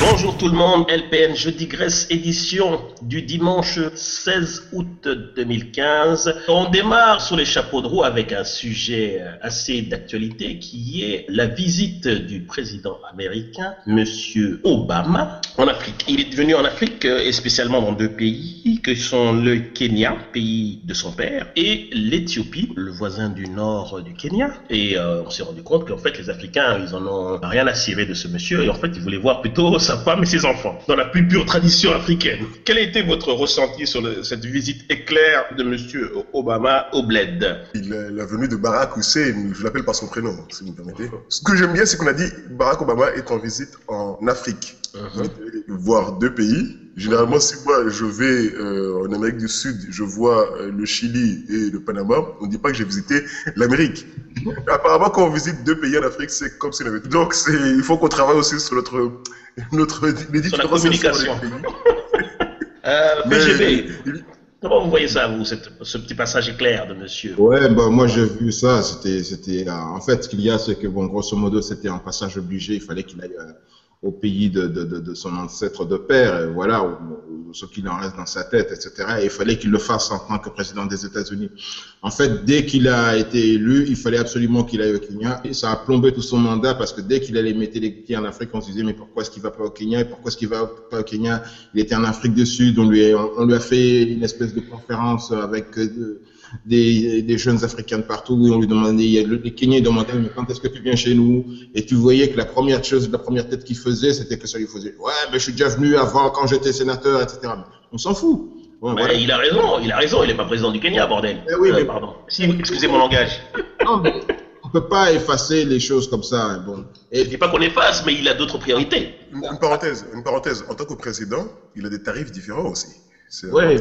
Bonjour tout le monde, LPN Je digresse édition du dimanche 16 août 2015. On démarre sur les chapeaux de roue avec un sujet assez d'actualité qui est la visite du président américain, Monsieur Obama, en Afrique. Il est venu en Afrique et spécialement dans deux pays que sont le Kenya, pays de son père, et l'Éthiopie, le voisin du nord du Kenya. Et euh, on s'est rendu compte qu'en fait les Africains, ils en ont rien à cirer de ce monsieur et en fait ils voulaient voir plutôt sa femme et ses enfants dans la plus pure tradition africaine. Quel a été votre ressenti sur le- cette visite éclair de monsieur Obama au bled? Il est la venue de Barack Hussein, je l'appelle par son prénom, si vous me permettez. Ce que j'aime bien, c'est qu'on a dit Barack Obama est en visite en Afrique. Voir deux pays. Généralement, si moi je vais euh, en Amérique du Sud, je vois euh, le Chili et le Panama, on ne dit pas que j'ai visité l'Amérique. Apparemment, quand on visite deux pays en Afrique, c'est comme si on avait... Donc, il faut qu'on travaille aussi sur notre, notre les différences communication. entre les pays. euh, Mais- PGB, comment vous voyez ça, vous, cette- ce petit passage éclair de monsieur? Ouais, bah, moi j'ai vu ça. C'était, c'était. euh, en fait, ce qu'il y a, c'est que bon, grosso modo, c'était un passage obligé. Il fallait qu'il aille euh, au pays de, de, de, son ancêtre de père, voilà, ou, ce qu'il en reste dans sa tête, etc. Et il fallait qu'il le fasse en tant que président des États-Unis. En fait, dès qu'il a été élu, il fallait absolument qu'il aille au Kenya. Et ça a plombé tout son mandat parce que dès qu'il allait mettre les pieds en Afrique, on se disait mais pourquoi est-ce qu'il va pas au Kenya et pourquoi est-ce qu'il va pas au Kenya? Il était en Afrique du Sud. On lui, a, on lui a fait une espèce de conférence avec euh, des, des jeunes africains de partout. Et on lui demandait, il y a le- les Kenyans demandaient mais quand est-ce que tu viens chez nous? Et tu voyais que la première chose, la première tête qu'il faisait, c'était que ça lui faisait ouais, mais je suis déjà venu avant quand j'étais sénateur, etc. On s'en fout. Ouais, Ouais, voilà. Il a raison, il a raison, il n'est pas président du Kenya, bordel. Eh oui, Euh, mais- pardon. Si, excusez mon langage. Non, mais on peut pas effacer les choses comme ça. hein, Bon. Je Et dis pas qu'on efface, mais il a d'autres priorités. Une, une parenthèse, une parenthèse. En tant que président, il a des tarifs différents aussi. Ouais.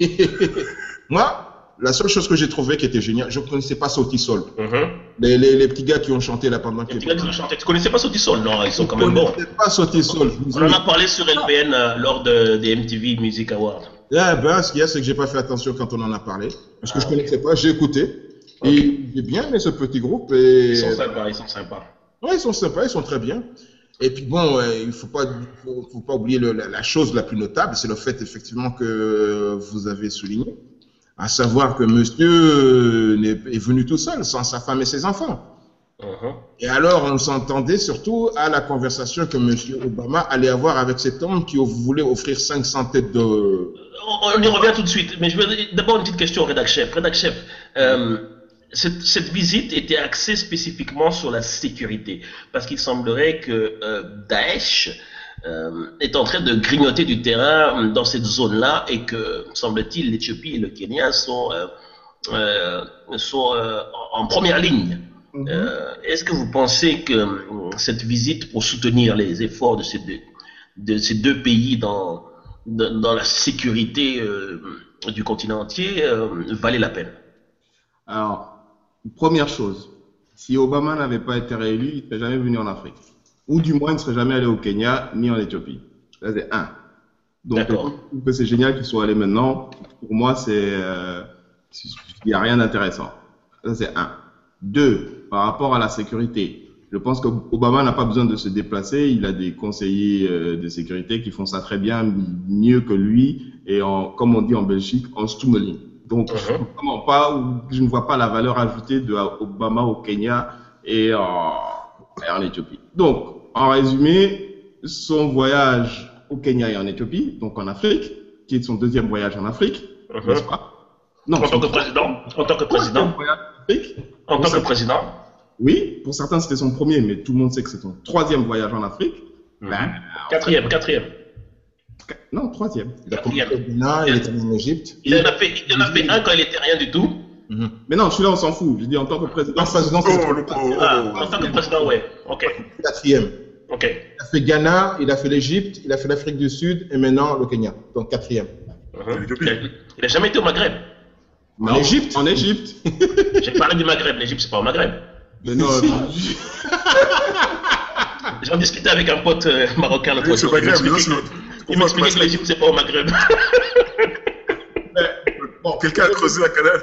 Moi, la seule chose que j'ai trouvé qui était géniale, je ne connaissais pas Sautisol. Mhm. Les, les, les petits gars qui ont chanté là pendant Les petits gars qui ont chanté. Tu connaissais pas Sautisol Non, ils sont quand même Je bons. connaissais pas Sautisol. Je On en a parlé sur LPN euh, lors de, des MTV Music Awards. Ah, ben, ce qu'il y a, c'est que j'ai pas fait attention quand on en a parlé. Parce que je Ah, connaissais pas, j'ai écouté. Et j'ai bien aimé ce petit groupe. Et... Ils sont sympas, ils sont sympas. Ouais, ils sont sympas, ils sont très bien. Et puis bon, euh, il faut pas, faut, faut pas oublier le- la, la chose la plus notable, c'est le fait effectivement que vous avez souligné, à savoir que Monsieur euh, est venu tout seul, sans sa femme et ses enfants. Mhm. Et alors, on s'entendait surtout à la conversation que Monsieur Obama allait avoir avec cet homme qui voulait offrir 500 têtes de. On, y revient tout de suite, mais je veux d'abord une petite question au rédac chef. Rédac chef, euh, cette, cette visite était axée spécifiquement sur la sécurité, parce qu'il semblerait que euh, Daesh est en train de grignoter du terrain dans cette zone-là et que, semble-t-il, l'Éthiopie et le Kenya sont, euh, euh, sont euh, en première ligne. Euh, Est-ce que vous pensez que euh, cette visite pour soutenir les efforts de ces deux, de ces deux pays dans, dans, dans la sécurité euh, du continent entier euh, valait la peine? Alors, première chose, si Obama n'avait pas été réélu, il ne serait jamais venu en Afrique. Ou du moins, il ne serait jamais allé au Kenya ni en Éthiopie. Ça, c'est un. Donc, je trouve que c'est génial qu'il soit allé maintenant. Pour moi, c'est, euh, il n'y a rien d'intéressant. Ça, c'est un. Deux, par rapport à la sécurité, je pense qu'Obama n'a pas besoin de se déplacer. Il a des conseillers euh, de sécurité qui font ça très bien, mieux que lui. Et en, comme on dit en Belgique, en stummeling. Donc, je, Mhm. ne pas, je ne vois pas la valeur ajoutée de Obama au Kenya et en, et en Éthiopie. Donc, en résumé, son voyage au Kenya et en Éthiopie, donc en Afrique, qui est son deuxième voyage en Afrique, Mhm. n'est-ce pas? Non, En tant que président En tant que président en Afrique. En tant que président Oui, pour certains c'était son premier, mais tout le monde sait que c'est son troisième voyage en Afrique. Ben, Quatrième, quatrième. non, troisième. Il a commencé au Bénin, il était en Égypte. Il en a fait, il en a fait un quand il était rien du tout. Mhm. Mais non, celui-là on s'en fout. Je dis en tant que président. En tant que président, ouais. Ok, quatrième. Ok. Il a fait Ghana, il a fait l'Égypte, il a fait l'Afrique du Sud et maintenant le Kenya. Donc quatrième. L'Éthiopie. Il, a, il a jamais été au Maghreb. En Égypte En Égypte. J'ai parlé du Maghreb. L'Égypte, c'est pas au Maghreb. Mais non, J'en discutais avec un pote euh, marocain non, que- c'est il m'expliquait que l'Égypte, c'est pas au Maghreb. Bon, quelqu'un a creusé la canal.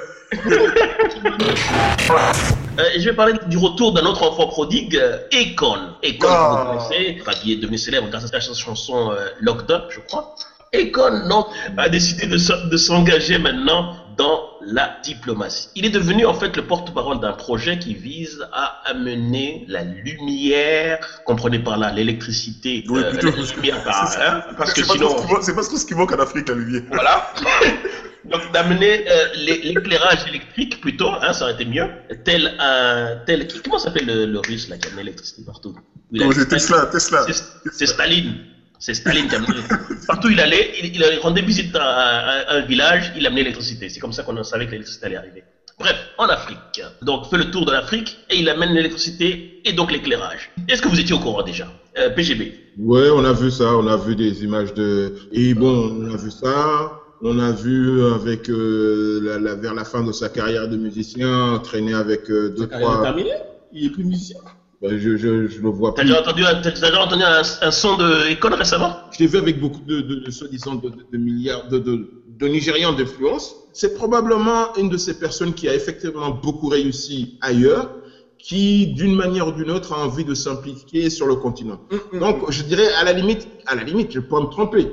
Euh, je vais parler du retour d'un autre enfant prodigue, Akon. Akon, Ah. vous connaissez, enfin, qui est devenu célèbre grâce à sa chanson euh, Locked Up, je crois. Akon, donc, a décidé de s'engager maintenant dans la diplomatie. Il est devenu en fait le porte-parole d'un projet qui vise à amener la lumière, comprenez par là l'électricité, Oui, euh, plutôt. la lumière par, C'est- hein, parce que sinon, C'est pas trop ce qui manque en Afrique, la lumière. voilà. Donc d'amener euh, l'é- l'éclairage électrique plutôt, hein, ça aurait été mieux. Tel un, tel qui, comment s'appelle le, le russe là qui amène l'électricité partout? Comment c'est Tesla, Tesla. C'est Staline. C'est Staline qui amenait partout où il allait, il, il rendait visite à, à- à un village, il amenait l'électricité. C'est comme ça qu'on savait que l'électricité allait arriver. Bref, en Afrique. Donc fait le tour de l'Afrique et il amène l'électricité et donc l'éclairage. Est-ce que vous étiez au courant déjà? Euh, PGB. Ouais, on a vu ça, on a vu des images de. Et bon, on a vu ça. On a vu avec euh, la, la- vers la fin de sa carrière de musicien traîner avec euh, deux Sa carrière est trois. terminée? Il est plus musicien? Ben, je, je, je le vois T'as plus. déjà entendu, un- t'as déjà entendu un, un son de école récemment? Je l'ai vu avec beaucoup de, de, de soi-disant de, de- de milliards de, de, de Nigérians d'influence. C'est probablement une de ces personnes qui a effectivement beaucoup réussi ailleurs, qui d'une manière ou d'une autre a envie de s'impliquer sur le continent. Donc, je dirais à la limite, à la limite, je peux me tromper.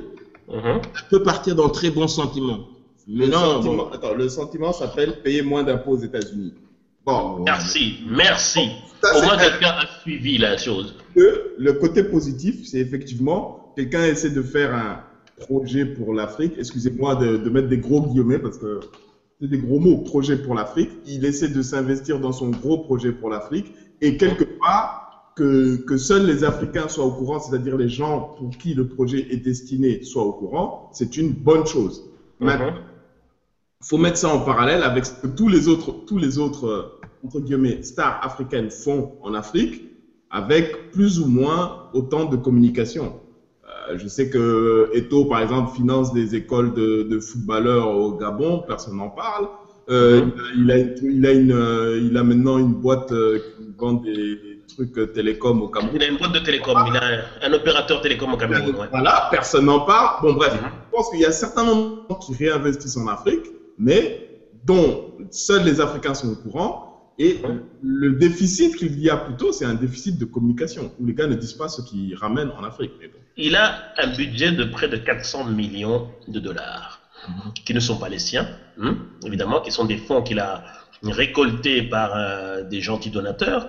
Mhm. Ça peut partir d'un très bon sentiment. Mais Le non, sentiment, bon, attends, le sentiment s'appelle payer moins d'impôts aux États-Unis. bon, Merci, merci. Ça, Au moins un- quelqu'un a suivi la chose. que le côté positif, c'est effectivement quelqu'un essaie de faire un projet pour l'Afrique. Excusez-moi de, de mettre des gros guillemets parce que c'est des gros mots, projet pour l'Afrique. Il essaie de s'investir dans son gros projet pour l'Afrique et quelque part que, que seuls les Africains soient au courant, c'est-à-dire les gens pour qui le projet est destiné soient au courant, c'est une bonne chose. Maintenant, Mhm. faut mettre ça en parallèle avec ce que tous les autres, tous les autres euh, entre guillemets, stars africaines font en Afrique, avec plus ou moins autant de communication. Euh, je sais que Eto, par exemple, finance des écoles de, de footballeurs au Gabon, personne n'en parle. Euh, Mhm. il, a, il, a une, il a maintenant une boîte qui vend des trucs euh, télécom au Cameroun. Il a une boîte de télécom, il a un, opérateur télécom au Cameroun. ouais. Voilà, personne n'en parle. Bon, bref, Mhm. je pense qu'il y a certains moments qui réinvestissent en Afrique, mais dont seuls les Africains sont au courant. Et Mhm. le déficit qu'il y a plutôt, c'est un déficit de communication, où les gars ne disent pas ce qu'ils ramènent en Afrique. Mais bon. Il a un budget de près de 400 millions de dollars, qui ne sont pas les siens, hein, évidemment, qui sont des fonds qu'il a récoltés par euh, des gentils donateurs.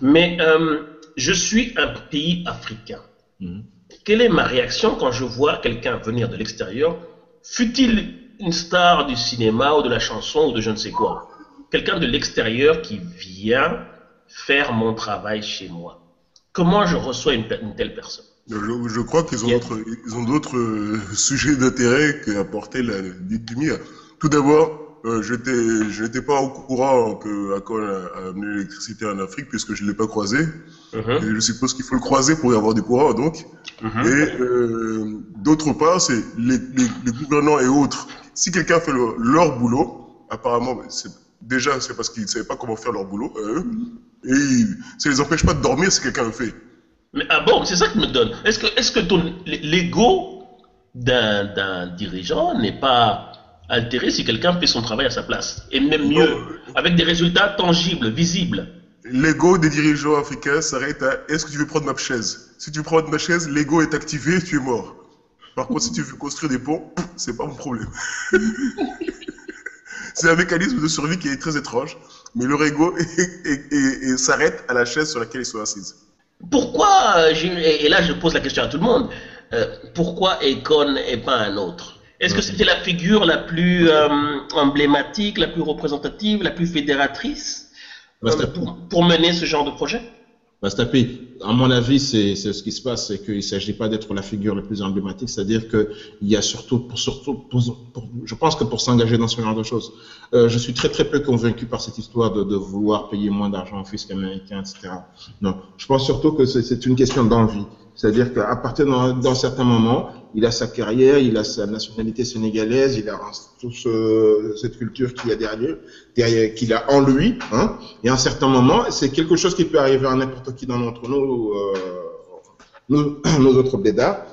Mais euh, je suis un pays africain. Mhm. Quelle est ma réaction quand je vois quelqu'un venir de l'extérieur, fut-il une star du cinéma ou de la chanson ou de je ne sais quoi? Quelqu'un de l'extérieur qui vient faire mon travail chez moi. Comment je reçois une, telle personne? Je, je crois qu'ils ont Yeah. d'autres, ils ont d'autres euh, sujets d'intérêt qu'apporter la dite lumière. Tout d'abord, euh, je n'étais pas au courant que Akon a, a amené l'électricité en Afrique puisque je ne l'ai pas croisé. Et je suppose qu'il faut le croiser pour y avoir du courant, donc. mhm. Et euh, d'autre part, c'est les, les, les gouvernants et autres. Si quelqu'un fait le- leur boulot, apparemment, déjà c'est parce qu'ils ne savaient pas comment faire leur boulot. eux. et ça les empêche pas de dormir si quelqu'un le fait. Mais ah bon, c'est ça qui me donne. Est-ce que, est-ce que ton l'ego d'un dirigeant n'est pas altéré si quelqu'un fait son travail à sa place Et même mieux, Non. avec des résultats tangibles, visibles. L'ego des dirigeants africains s'arrête à est-ce que tu veux prendre ma chaise? Si tu veux prendre ma chaise, l'ego est activé, tu es mort. Par contre, si tu veux construire des ponts, c'est pas mon problème. c'est un mécanisme de survie qui est très étrange, mais leur ego s'arrête à la chaise sur laquelle ils sont assises. Pourquoi, et et là je pose la question à tout le monde, euh, pourquoi Akon et pas un autre? Est-ce que c'était la figure la plus euh, emblématique, la plus représentative, la plus fédératrice euh, pour, pour mener ce genre de projet? À mon avis, c'est ce qui se passe, c'est qu'il ne s'agit pas d'être la figure la plus emblématique, c'est-à-dire qu'il y a surtout, pour, surtout pour, pour- je pense que pour s'engager dans ce genre de choses, euh, je suis très très peu convaincu par cette histoire de, de vouloir payer moins d'argent au fisc américain, etc. Non, je pense surtout que c'est une question d'envie. C'est-à-dire qu'à partir d'un certain moment, il a sa carrière, il a sa nationalité sénégalaise, il a toute ce- cette culture qu'il a derrière, derrière qu'il a en lui. Hein, et à un certain moment, c'est quelque chose qui peut arriver à n'importe qui d'entre nous, euh, nous, nos autres blédards.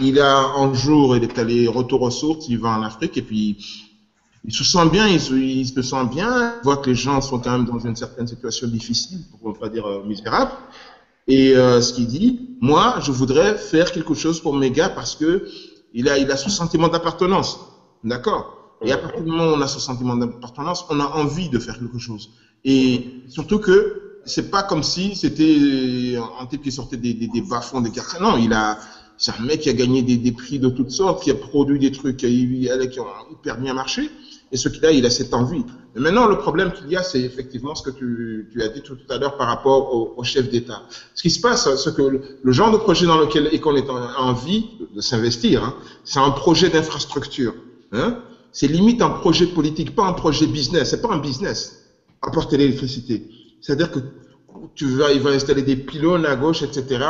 Il a un jour, il est allé retour aux sources, il va en Afrique et puis il se sent bien, il se, il se sent bien, il voit que les gens sont quand même dans une certaine situation difficile, pour ne pas dire euh, misérable. Et euh, ce qu'il dit, moi, je voudrais faire quelque chose pour mes gars parce que il a, il a ce sentiment d'appartenance. D'accord? Et à partir du moment où on a ce sentiment d'appartenance, on a envie de faire quelque chose. Et surtout que c'est pas comme si c'était un type qui sortait des, des, des bas-fonds, des cartes. Non, il a, c'est un mec qui a gagné des, des, prix de toutes sortes, qui a produit des trucs qui, qui ont hyper bien marché. Et ce qu'il a, il a cette envie. Mais maintenant, le problème qu'il y a, c'est effectivement ce que tu, as dit tout à l'heure par rapport au, chef d'État. Ce qui se passe, c'est que le, genre de projet dans lequel qu'on est en envie de s'investir, hein, c'est un projet d'infrastructure. Hein. C'est limite un projet politique, pas un projet business. C'est pas un business, apporter l'électricité. C'est-à-dire que tu vas, il va installer des pylônes à gauche, etc.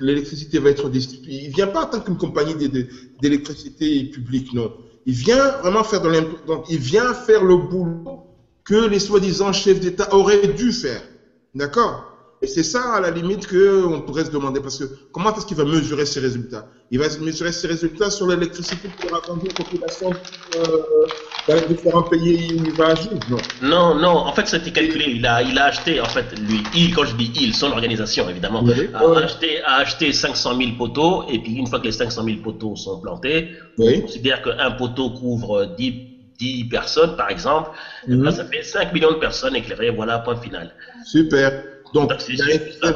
L'électricité va être distribuée. Il vient pas en tant qu'une compagnie d'électricité publique, non. Il vient vraiment faire de donc il vient faire le boulot que les soi-disant chefs d'État auraient dû faire. D'accord? Et c'est ça, à la limite, qu'on pourrait se demander, parce que comment est-ce qu'il va mesurer ses résultats? Il va mesurer ses résultats sur l'électricité qu'il aura vendue aux populations euh, dans les différents pays où il va agir? Non. Non, non, en fait, c'était calculé. Il a, il a acheté, en fait, lui, il, quand je dis il, son organisation, évidemment, Oui. a, Ouais. acheté, a acheté 500 000 poteaux, et puis une fois que les 500 000 poteaux sont plantés, Oui. on considère qu'un poteau couvre 10, 10 personnes, par exemple, Mhm. là, ça fait 5 millions de personnes éclairées, voilà, point final. Super. Donc, c'est il a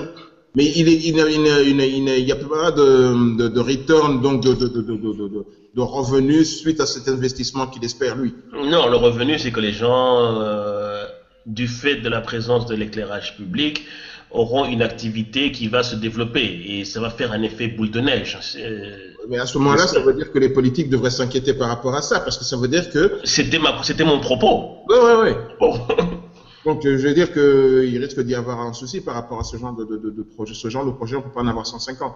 mais il est, il y a pas de, de, de return, donc de, revenus suite à cet investissement qu'il espère lui. Non, le revenu, c'est que les gens, euh, du fait de la présence de l'éclairage public, auront une activité qui va se développer et ça va faire un effet boule de neige. C'est- Mais à ce moment-là, ça veut dire que les politiques devraient s'inquiéter par rapport à ça, parce que ça veut dire que, C'était ma, c'était mon propos. ouais, ouais, ouais. Donc, euh, je veux dire qu'il risque d'y avoir un souci par rapport à ce genre de, projet. Ce genre de projet, on peut pas en avoir 150.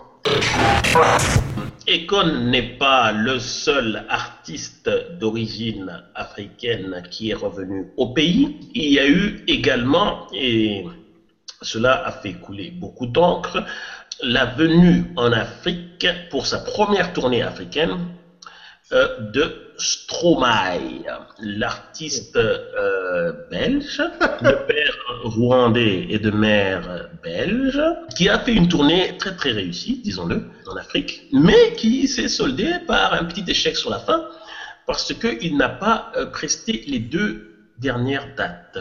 Ekon n'est pas le seul artiste d'origine africaine qui est revenu au pays. Il y a eu également, et cela a fait couler beaucoup d'encre, la venue en Afrique pour sa première tournée africaine euh, de Stromae, l'artiste euh, belge, de père rwandais et de mère belge, qui a fait une tournée très très réussie, disons-le, en Afrique, mais qui s'est soldée par un petit échec sur la fin, parce qu'il n'a pas euh, presté les deux dernières dates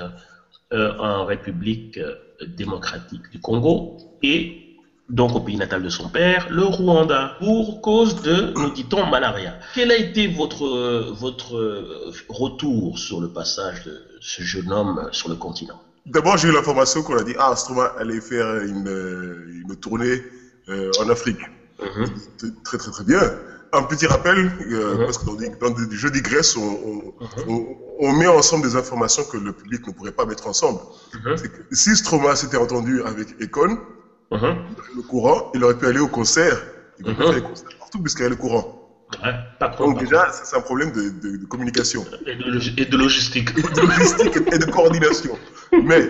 euh, en République démocratique du Congo et donc au pays natal de son père, le Rwanda, pour cause de, nous dit-on, malaria. Quel a été votre, votre retour sur le passage de ce jeune homme sur le continent? D'abord, j'ai eu l'information qu'on a dit Ah, Stromae allait faire une, une tournée euh, en Afrique. Mhm. Très, très, très bien. Un petit rappel, euh, Mhm. parce que dans, des- dans des jeux digresse, on, on, on, on met ensemble des informations que le public ne pourrait pas mettre ensemble. Mhm. Que si Stromae s'était entendu avec Econ, Mhm. le courant, il aurait pu aller au concert. Il pu Mhm. faire les concerts partout puisqu'il y a le courant. Ouais, pas trop, Donc pas déjà, c'est un problème de, de- de communication. Et de, log- et de logistique. de logistique et de coordination. Mais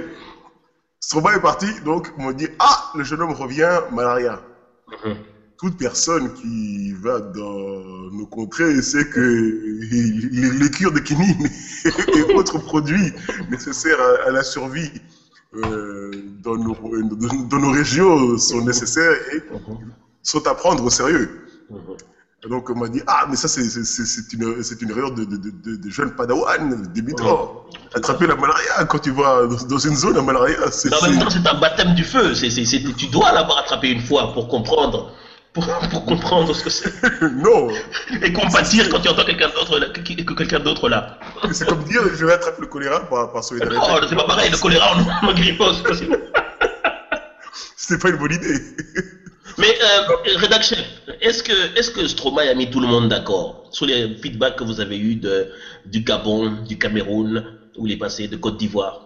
Stromae est parti, donc on m'a dit Ah, le jeune homme revient, malaria. Mhm. Toute personne qui va dans nos contrées sait que les, les cures de quinine et autres produits nécessaires à, à la survie dans, nos, dans- nos régions sont nécessaires et sont à prendre au sérieux. Mhm. Et donc on m'a dit ah mais ça c'est une c'est une erreur de, de, de, jeunes padawan débutants. Attraper la malaria quand tu vas dans, une zone à malaria en même temps, c'est un baptême du feu. C'est, c'est- tu dois l'avoir attrapé une fois pour comprendre, pour, pour comprendre ce que c'est. non Et compatir quand tu entends quelqu'un d'autre là, que, que quelqu'un d'autre là. c'est comme dire je vais attraper le choléra par, par solidarité. Non, c'est pas pareil. Le choléra, on en grippose. c'est possible. C'était pas une bonne idée. Mais euh, rédaction, est-ce que est-ce que Stromae a mis tout le monde d'accord sur les feedbacks que vous avez eus de, du Gabon, du Cameroun, où il est passé, de Côte d'Ivoire?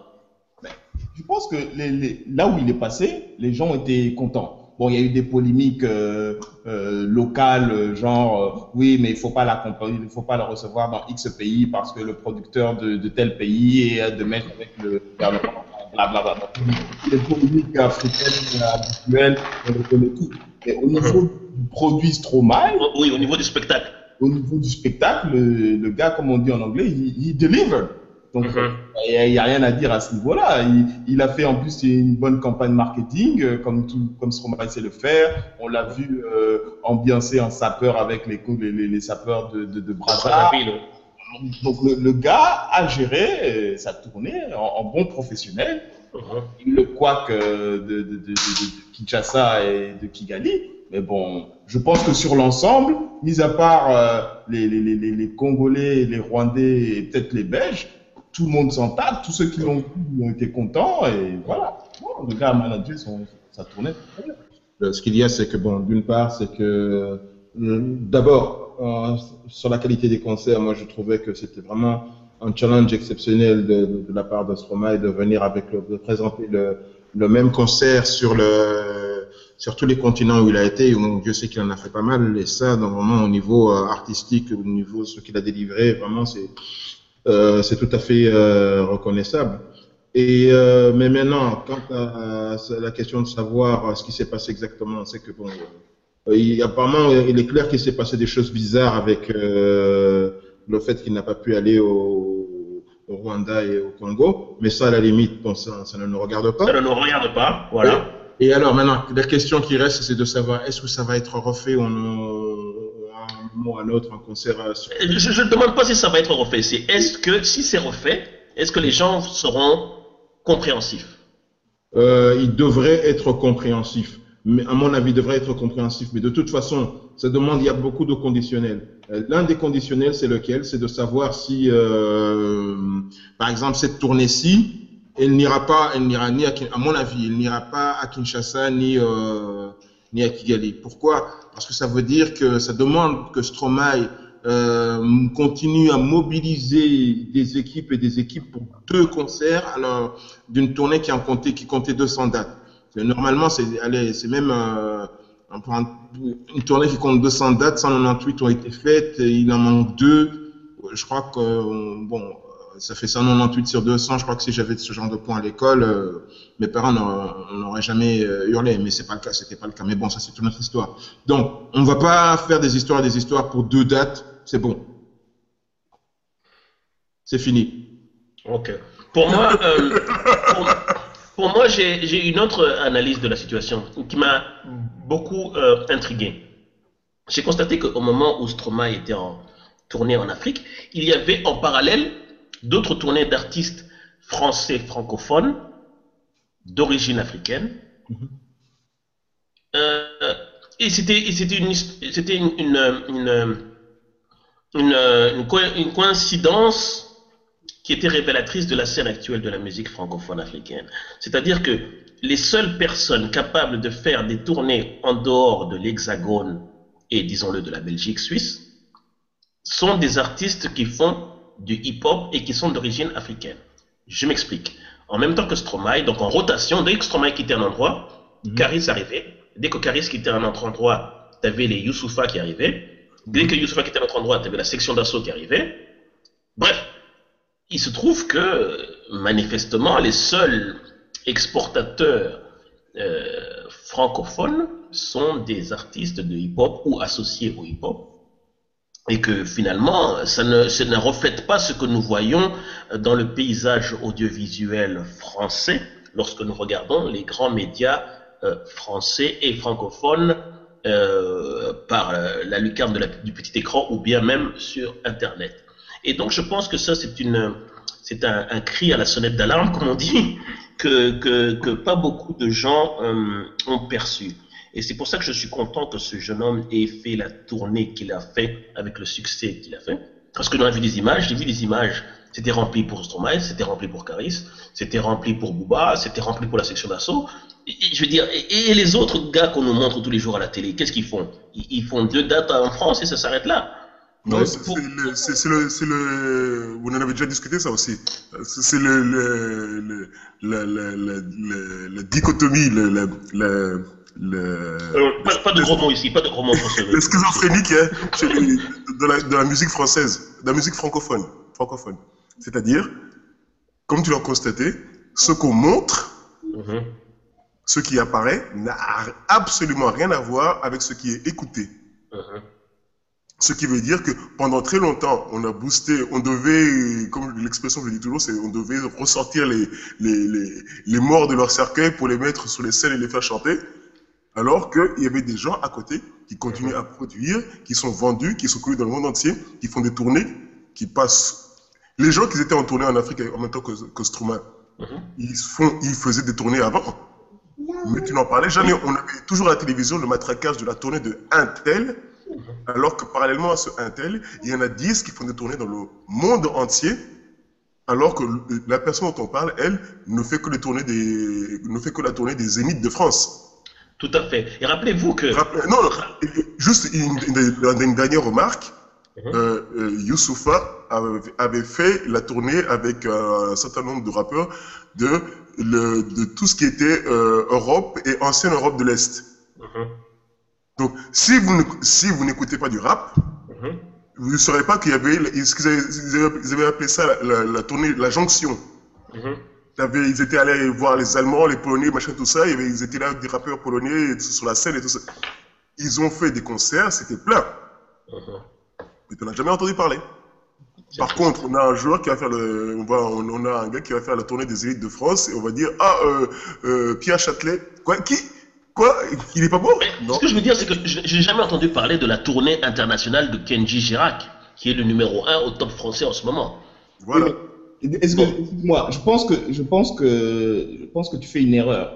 Je pense que les- les- là où il est passé, les gens étaient contents. Bon, il y a eu des polémiques euh, euh, locales, euh, genre oui, mais il faut pas l'accompagner, il faut pas le recevoir dans X pays parce que le producteur de, de tel pays est de mettre avec le gouvernement, blablabla. Les polémiques africaines habituelles, on les connaît tous. Mais au niveau du produit Stromae, Oh, Oui, au niveau du spectacle. au niveau du spectacle, le, le gars, comme on dit en anglais, il, il deliver. Donc, Mhm. il n'y a, rien à dire à ce niveau-là. Il, il a fait en plus une bonne campagne marketing, euh, comme, tout, comme Stromae sait le faire. On l'a vu euh, ambiancer en sapeur avec les, les, les, les sapeurs de, de, de Brazza. Brazzaville. Donc, le, le gars a géré euh, sa tournée en, en bon professionnel. Mhm. Le couac euh, de, Kinshasa et de Kigali. Mais bon, je pense que sur l'ensemble, mis à part les, les, les, les Congolais, les Rwandais et peut-être les Belges, tout le monde s'en. Tous ceux qui l'ont ont été contents. Et voilà. Le gars a managé son, très bien. Euh, Ce qu'il y a, c'est que, bon, d'une part, c'est que, euh, d'abord, euh, sur la qualité des concerts, moi, je trouvais que c'était vraiment un challenge exceptionnel de, la part de Stromae de venir avec le, de présenter le, le même concert sur le, sur tous les continents où il a été. Où Dieu sait qu'il en a fait pas mal. Et ça, donc, vraiment, au niveau artistique, au niveau de ce qu'il a délivré, vraiment, c'est, c'est tout à fait euh, reconnaissable. Et euh, mais maintenant, quant à, à la question de savoir euh, ce qui s'est passé exactement, c'est que bon, euh, il, apparemment, il est clair qu'il s'est passé des choses bizarres avec euh, le fait qu'il n'a pas pu aller au, au Rwanda et au Congo. Mais ça, à la limite, bon, ça, ça ne nous regarde pas. Ça ne nous regarde pas. Voilà. Et alors maintenant, la question qui reste, c'est de savoir est-ce que ça va être refait ou non, moment à un autre, un concert euh, sur- Je ne demande pas si ça va être refait. C'est est-ce que si c'est refait, est-ce que les gens seront compréhensifs? Euh, il devrait être compréhensif. Mais à mon avis, il devrait être compréhensif. Mais de toute façon, ça demande, il y a beaucoup de conditionnels. Euh, L'un des conditionnels, c'est lequel? C'est de savoir si, euh, par exemple, cette tournée-ci, elle n'ira pas, elle n'ira ni à, mon avis, elle n'ira pas à Kinshasa ni, euh, ni à Kigali. Pourquoi? Parce que ça veut dire que ça demande que Stromae euh, continue à mobiliser des équipes et des équipes pour deux concerts alors d'une tournée qui en comptait qui comptait 200 dates. Normalement, c'est c'est même euh, une tournée qui compte 200 dates, 198 ont été faites, il en manque deux. Je crois que bon, ça fait 198 sur 200. Je crois que si j'avais ce genre de points à l'école, euh, mes parents n'auraient- jamais euh, hurlé. Mais c'est pas le cas, c'était pas le cas. Mais bon, ça c'est une autre histoire. Donc, on va pas faire des histoires, des histoires pour deux dates. C'est bon. C'est fini. Ok. Pour moi, euh, pour, moi, j'ai une autre analyse de la situation qui m'a beaucoup intrigué. J'ai constaté qu'au moment où Stromae était en tournée en Afrique, il y avait en parallèle d'autres tournées d'artistes français francophones d'origine africaine. Euh, et c'était et une coïncidence qui était révélatrice de la scène actuelle de la musique francophone africaine. C'est-à-dire que les seules personnes capables de faire des tournées en dehors de l'Hexagone et, disons-le, de la Belgique suisse, sont des artistes qui font du hip-hop et qui sont d'origine africaine. Je m'explique. En même temps que Stromae, donc en rotation, dès que Stromae quittait un endroit, Caris arrivait. Dès que Caris quittait un autre endroit, tu avais les Youssoufa qui arrivaient. Dès que Youssoufa quittait un autre endroit, tu avais la section d'assaut qui arrivait. Bref, il se trouve que manifestement les seuls exportateurs euh, francophones sont des artistes de hip-hop ou associés au hip-hop et que finalement ça ne, ça ne reflète pas ce que nous voyons dans le paysage audiovisuel français lorsque nous regardons les grands médias euh, français et francophones euh, par la lucarne du petit écran ou bien même sur Internet. Et donc je pense que ça c'est une c'est un, un cri à la sonnette d'alarme comme on dit que, que, que pas beaucoup de gens euh, ont perçu. Et c'est pour ça que je suis content que ce jeune homme ait fait la tournée qu'il a fait avec le succès qu'il a fait. Parce que nous avons vu des images, j'ai vu des images, c'était rempli pour Stromae, c'était rempli pour Caris, c'était rempli pour Booba, c'était rempli pour la section d'assaut. Et- et Je veux dire, et, et les autres gars qu'on nous montre tous les jours à la télé, qu'est-ce qu'ils font? Ils, ils font deux dates en France et ça s'arrête là. Non, c'est pour- le, le, vous en avez déjà discuté ça aussi. C'est le, le, le, la, la, la, dichotomie, le, le, le, le- Euh, pas, pas de gros mots ici, pas de gros mots chez les- de, la, de la musique française, de la musique francophone, francophone. C'est-à-dire, comme tu l'as constaté, ce qu'on montre, Mhm. ce qui apparaît, n'a absolument rien à voir avec ce qui est écouté. Mhm. Ce qui veut dire que pendant très longtemps, on a boosté, on devait, comme l'expression je dis toujours, c'est on devait ressortir les, les, les, les morts de leur cercueil pour les mettre sur les scènes et les faire chanter. Alors qu'il y avait des gens à côté qui continuent à produire, qui sont vendus, qui sont connus dans le monde entier, qui font des tournées, qui passent. Les gens qui étaient en tournée en Afrique en même temps que, que Stromae, ils, font, ils faisaient des tournées avant. Mais tu n'en parlais jamais. On avait toujours à la télévision le matraquage de la tournée de un tel, alors que parallèlement à ce un tel, il y en a 10 qui font des tournées dans le monde entier, alors que la personne dont on parle, elle, ne fait que, les tournées des, ne fait que la tournée des Zéniths de France. Tout à fait. Et rappelez-vous que. Rappelez- Non, juste une, une- une dernière remarque. Euh, euh, Youssoufa avait, avait fait la tournée avec euh, un certain nombre de rappeurs de, le, de tout ce qui était euh, Europe et ancienne Europe de l'Est. Mhm, Donc, si vous si vous n'écoutez pas du rap, mhm. vous ne saurez pas qu'il y avait, avaient- ils avaient appelé ça la, la- la tournée, la jonction. Avait- ils étaient allés voir les Allemands, les Polonais, machin, tout ça. Ils étaient là des rappeurs polonais tout- sur la scène et tout ça. Ils ont fait des concerts, c'était plein. Mhm. Mais tu n'as jamais entendu parler. Par contre, on a un joueur qui va faire le, on, va, on, on a un gars qui va faire la tournée des élites de France et on va dire, ah, euh, euh, Pierre Châtelet. Quoi? Qui? Quoi? Il est pas beau? Mais Non. ce que je veux dire, c'est que je n'ai jamais entendu parler de la tournée internationale de Kenji Girac, qui est le numéro 1 au top français en ce moment. Voilà. Excuse-moi, je pense que, je pense que, je pense que tu fais une erreur.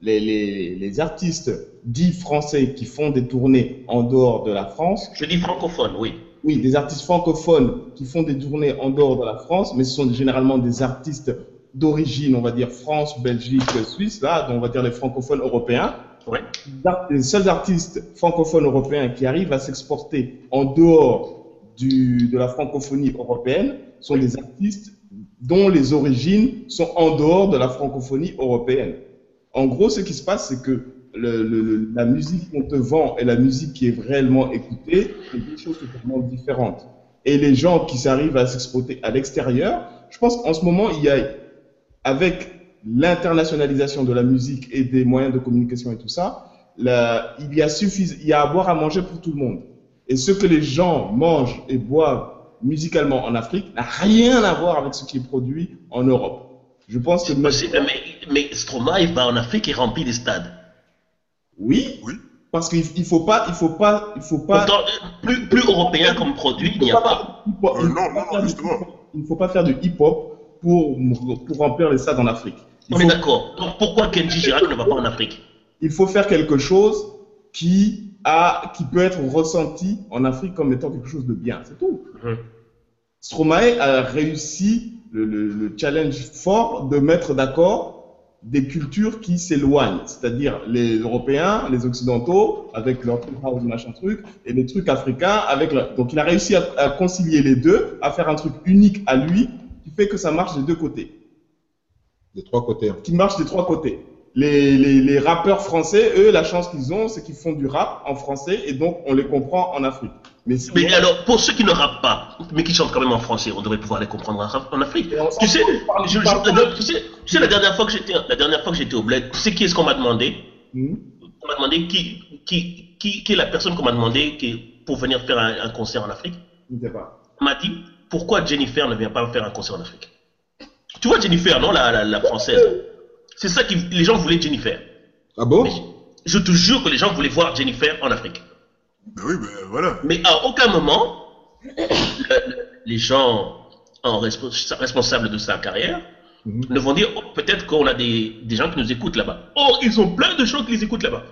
Les, les, les artistes dits français qui font des tournées en dehors de la France, Je dis francophone, oui. oui, des artistes francophones qui font des tournées en dehors de la France, mais ce sont généralement des artistes d'origine, on va dire France, Belgique, Suisse, là, donc on va dire les francophones européens. Ouais. Les seuls artistes francophones européens qui arrivent à s'exporter en dehors du, de la francophonie européenne sont des artistes dont les origines sont en dehors de la francophonie européenne. En gros, ce qui se passe, c'est que le, le- la musique qu'on te vend et la musique qui est réellement écoutée, c'est deux choses totalement différentes. Et les gens qui arrivent à s'exporter à l'extérieur, je pense qu'en ce moment, il y a, avec l'internationalisation de la musique et des moyens de communication et tout ça, la- il, y a suffis- il y a à boire à manger pour tout le monde. Et ce que les gens mangent et boivent musicalement en Afrique n'a rien à voir avec ce qui est produit en Europe. Je pense que mais, mais Stromae va en Afrique et remplit des stades. oui, Oui. parce qu'il il faut pas, il faut pas, il faut pas. Pourtant, plus, plus européen comme produit, il n'y a pas. Il faut- Euh, il faut non, pas non, non, du justement. hip-hop. Il ne faut pas faire du hip-hop pour, pour remplir les stades en Afrique. Il On est d'accord. Donc pourquoi Kenji Girac ne va pas en Afrique? Il faut faire quelque chose qui a, qui peut être ressenti en Afrique comme étant quelque chose de bien. C'est tout. Mhm. Stromae a réussi le, le- le challenge fort de mettre d'accord des cultures qui s'éloignent, c'est-à-dire les Européens, les Occidentaux, avec leur truc house, machin truc, et les trucs africains avec leur... Donc il a réussi à, à concilier les deux, à faire un truc unique à lui, qui fait que ça marche des deux côtés, Des trois côtés. hein. qui marche des trois côtés. Les, les, les rappeurs français, eux, la chance qu'ils ont, c'est qu'ils font du rap en français, et donc on les comprend en Afrique. Mais, sinon- Mais alors, pour ceux qui ne rappent pas, mais qui chantent quand même en français, on devrait pouvoir les comprendre en- en Afrique. Tu sais, je je- pas- tu sais, tu sais, la dernière fois que j'étais, la dernière fois que j'étais au bled, tu sais qui est-ce qu'on m'a demandé? Hmm? On m'a demandé qui, qui, qui, qui est la personne qu'on m'a demandé qui, pour venir faire un, un concert en Afrique. Je ne sais pas. On m'a dit pourquoi Jennifer ne vient pas faire un concert en Afrique? Tu vois Jennifer, non, la, la, la française? C'est ça que les gens voulaient Jennifer. Ah bon? Mais je te jure que les gens voulaient voir Jennifer en Afrique. Ben oui, ben voilà. Mais à aucun moment, le- le- les gens en respo- responsables de sa carrière Mhm. ne vont dire oh, peut-être qu'on a des, des gens qui nous écoutent là-bas. Oh, ils ont plein de gens qui les écoutent là-bas.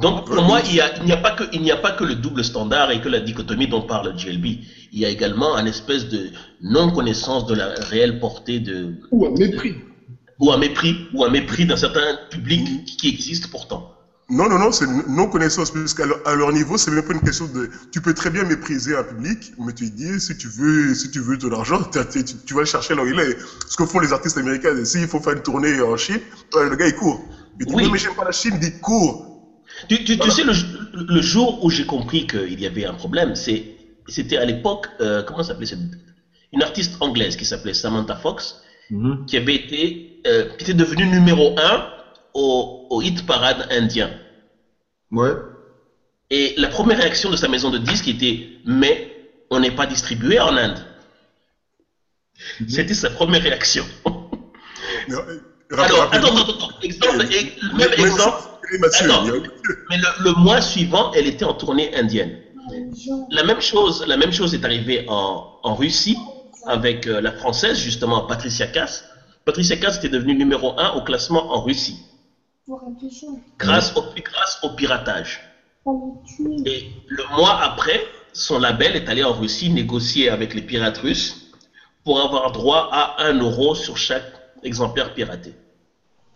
Donc pour moi, il y a- n'y a, pas que il n'y a pas que le double standard et que la dichotomie dont parle JLB. Il y a également un espèce de non-connaissance de la réelle portée de Ou un mépris. ou un mépris ou un mépris d'un certain public qui- qui existe pourtant. Non, non, non, c'est non-connaissance, puisqu'à leur, à leur niveau, c'est même pas une question de. Tu peux très bien mépriser un public, mais tu dis, si tu veux, si tu veux de l'argent, tu, tu vas le chercher là où il est. Ce que font les artistes américains, s'il faut faire une tournée en Chine, ouais, le gars il court. Il dit, Oui. non, mais j'aime pas la Chine, il dit, cours. Tu, tu, tu sais, le, le jour où j'ai compris qu'il y avait un problème, c'était à l'époque, euh, comment s'appelait cette, une artiste anglaise qui s'appelait Samantha Fox, Mhm. qui avait été, euh, qui était devenue numéro un au, au hit parade indien. Ouais. Et la première réaction de sa maison de disques était Mais on n'est pas distribué en Inde. Mhm. C'était sa première réaction. Alors, attends, attends, attends. Exemple, même exemple. Mais le, mois suivant, elle était en tournée indienne. La même chose, la même chose est arrivée en, en Russie avec euh, la française, justement, Patricia Cass. Patricia Cass était devenue numéro 1 au classement en Russie. Grâce au, grâce au piratage. Et le mois après, son label est allé en Russie négocier avec les pirates russes pour avoir droit à 1 euro sur chaque exemplaire piraté.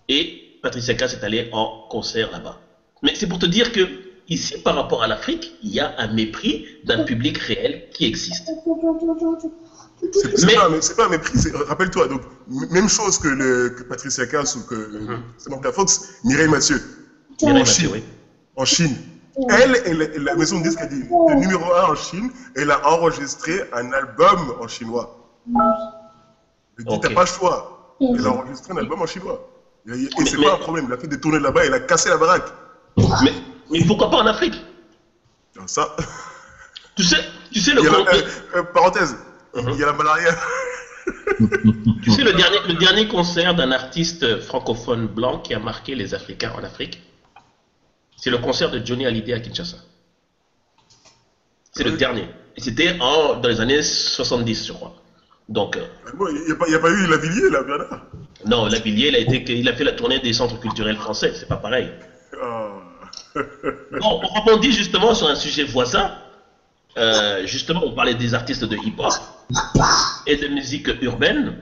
Et Patricia Cass est allée en concert là-bas. Mais c'est pour te dire que ici, par rapport à l'Afrique, il y a un mépris d'un public réel qui existe. C'est mais... pas, un mépris, rappelle-toi, donc même chose que, le, que Patricia Cass ou que mm -hmm. Fox, Mireille Mathieu. Mireille en Mathieu, Chine, oui. En Chine. Elle, elle, la maison de disque a dit, le numéro 1 en Chine, elle a enregistré un album en chinois. Elle dit, t'as pas le choix. Elle a enregistré un album en chinois. Et, c'est pas un problème, il a fait des tournées là-bas, il a cassé la baraque. Mais, mais pourquoi pas en Afrique? Ça. Tu sais, tu sais le. A, euh, euh, parenthèse, il y a la malaria. tu sais, le dernier, le dernier concert d'un artiste francophone blanc qui a marqué les Africains en Afrique, c'est le concert de Johnny Hallyday à Kinshasa. C'est le dernier. Et c'était dans les années 70, je crois. Donc. Euh, il n'y a, pas eu Lavillier, là, Bernard Non, Lavillier, il a, été, il a fait la tournée des centres culturels français, c'est pas pareil. Oh. bon, on rebondit justement sur un sujet voisin. Euh, justement, on parlait des artistes de hip-hop et de musique urbaine.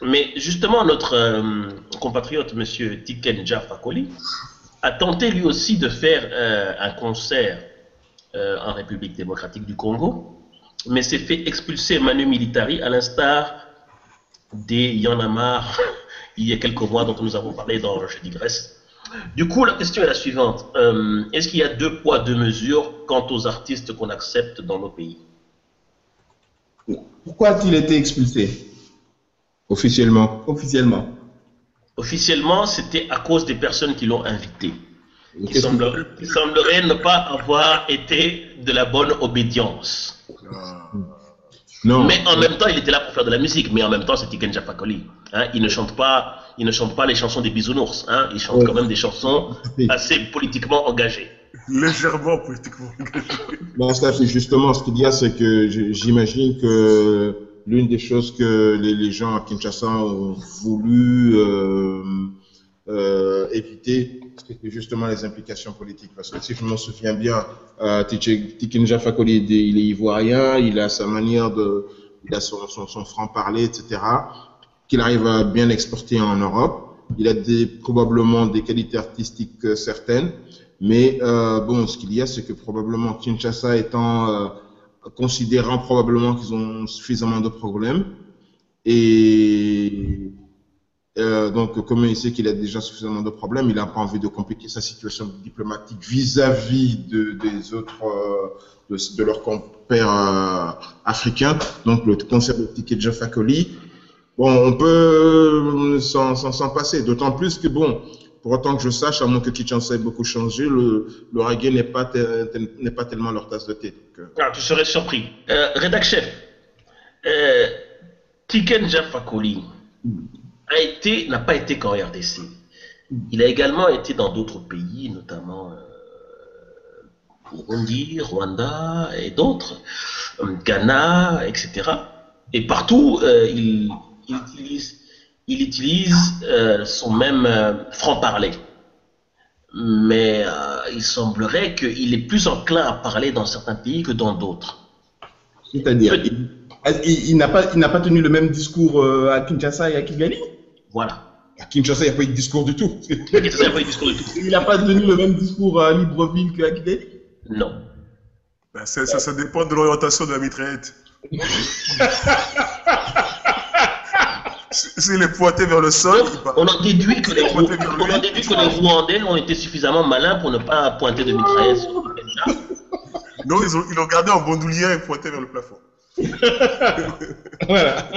Mais justement, notre euh, compatriote, M. Tiken Fakoli, a tenté lui aussi de faire euh, un concert en République démocratique du Congo, mais s'est fait expulser Manu Militari à l'instar des Yanamar il y a quelques mois dont nous avons parlé dans Jeudi Grèce. Du coup, la question est la suivante. Euh, est-ce qu'il y a deux poids, deux mesures quant aux artistes qu'on accepte dans nos pays? Pourquoi a-t-il été expulsé? Officiellement. Officiellement. Officiellement, c'était à cause des personnes qui l'ont invité. Il semblerait, ne pas avoir été de la bonne obédience. Non. Mais en même temps, il était là pour faire de la musique. Mais en même temps, c'est Tiken Fakoli. Hein, il ne chante pas, il ne chante pas les chansons des bisounours. Hein, il chante quand même des chansons assez politiquement engagées. Légèrement politiquement engagées. Non, ça, c'est justement ce qu'il y a, c'est que j'imagine que l'une des choses que les, gens à Kinshasa ont voulu euh, euh, éviter, c'était justement les implications politiques. Parce que si je me souviens bien, euh, Tiken Fakoli, il est ivoirien, il a sa manière de, il a son, franc-parler, etc qu'il arrive à bien exporter en Europe. Il a probablement des qualités artistiques euh, certaines, mais euh, bon, ce qu'il y a, c'est que probablement Kinshasa étant euh, considérant probablement qu'ils ont suffisamment de problèmes et euh, donc, comme il sait qu'il a déjà suffisamment de problèmes, il n'a pas envie de compliquer sa situation diplomatique vis-à-vis de, des autres, euh, de, de, leurs compères euh, africains. Donc, le concert de Tiket Fakoli, Bon, on peut s'en passer, d'autant plus que, bon, pour autant que je sache, à moins que Kinshasa ait beaucoup changé, le, le reggae n'est pas, n'est pas tellement leur tasse de thé. Ah, tu serais surpris. Rédac chef, euh, Tiken Jafakoli a été, n'a pas été qu'en RDC. Il a également été dans d'autres pays, notamment euh, Burundi, Rwanda et d'autres, euh, Ghana, etc. Et partout, euh, il il utilise, il utilise euh, son même euh, franc-parler. Mais il semblerait qu'il est plus enclin à parler dans certains pays que dans d'autres. C'est-à-dire, il, il n'a pas, pas tenu le même discours à Kinshasa et à Kigali? Voilà. À Kinshasa, il n'y a pas eu de discours du tout. Il n'a pas tenu le même discours à Libreville qu'à Kigali Non. Ben, ça, ça, dépend de l'orientation de la mitraillette. S'il est pointé vers le sol, on a déduit que les, Rwandais ont été suffisamment malins pour ne pas pointer de mitraillette sur le Non, ils ont, ils ont gardé en bandoulière et pointé vers le plafond. voilà.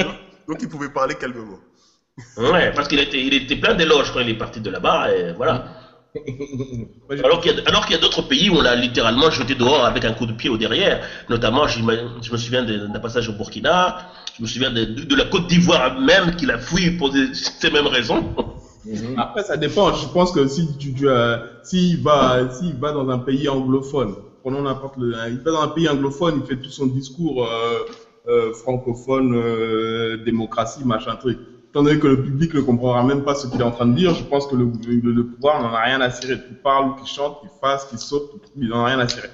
Donc, il pouvait parler calmement. Ouais, parce qu'il était, il était plein d'éloges quand il est parti de là-bas, et voilà. Alors qu'il y a, d'autres pays où on l'a littéralement jeté dehors avec un coup de pied au derrière. Notamment, je me souviens d'un passage au Burkina, je me souviens de, la Côte d'Ivoire même qu'il a fui pour ces mêmes raisons. Mhm. Après, ça dépend. Je pense que si tu, tu s'il va, s'il va dans un pays anglophone, prenons n'importe le, il va dans un pays anglophone, il fait tout son discours euh, euh, francophone, euh, démocratie, machin truc étant donné que le public ne comprendra même pas ce qu'il est en train de dire, je pense que le, le, pouvoir n'en a rien à cirer. Qu'il parle, qu'il chante, qu'il fasse, qu'il saute, il n'en a rien à cirer.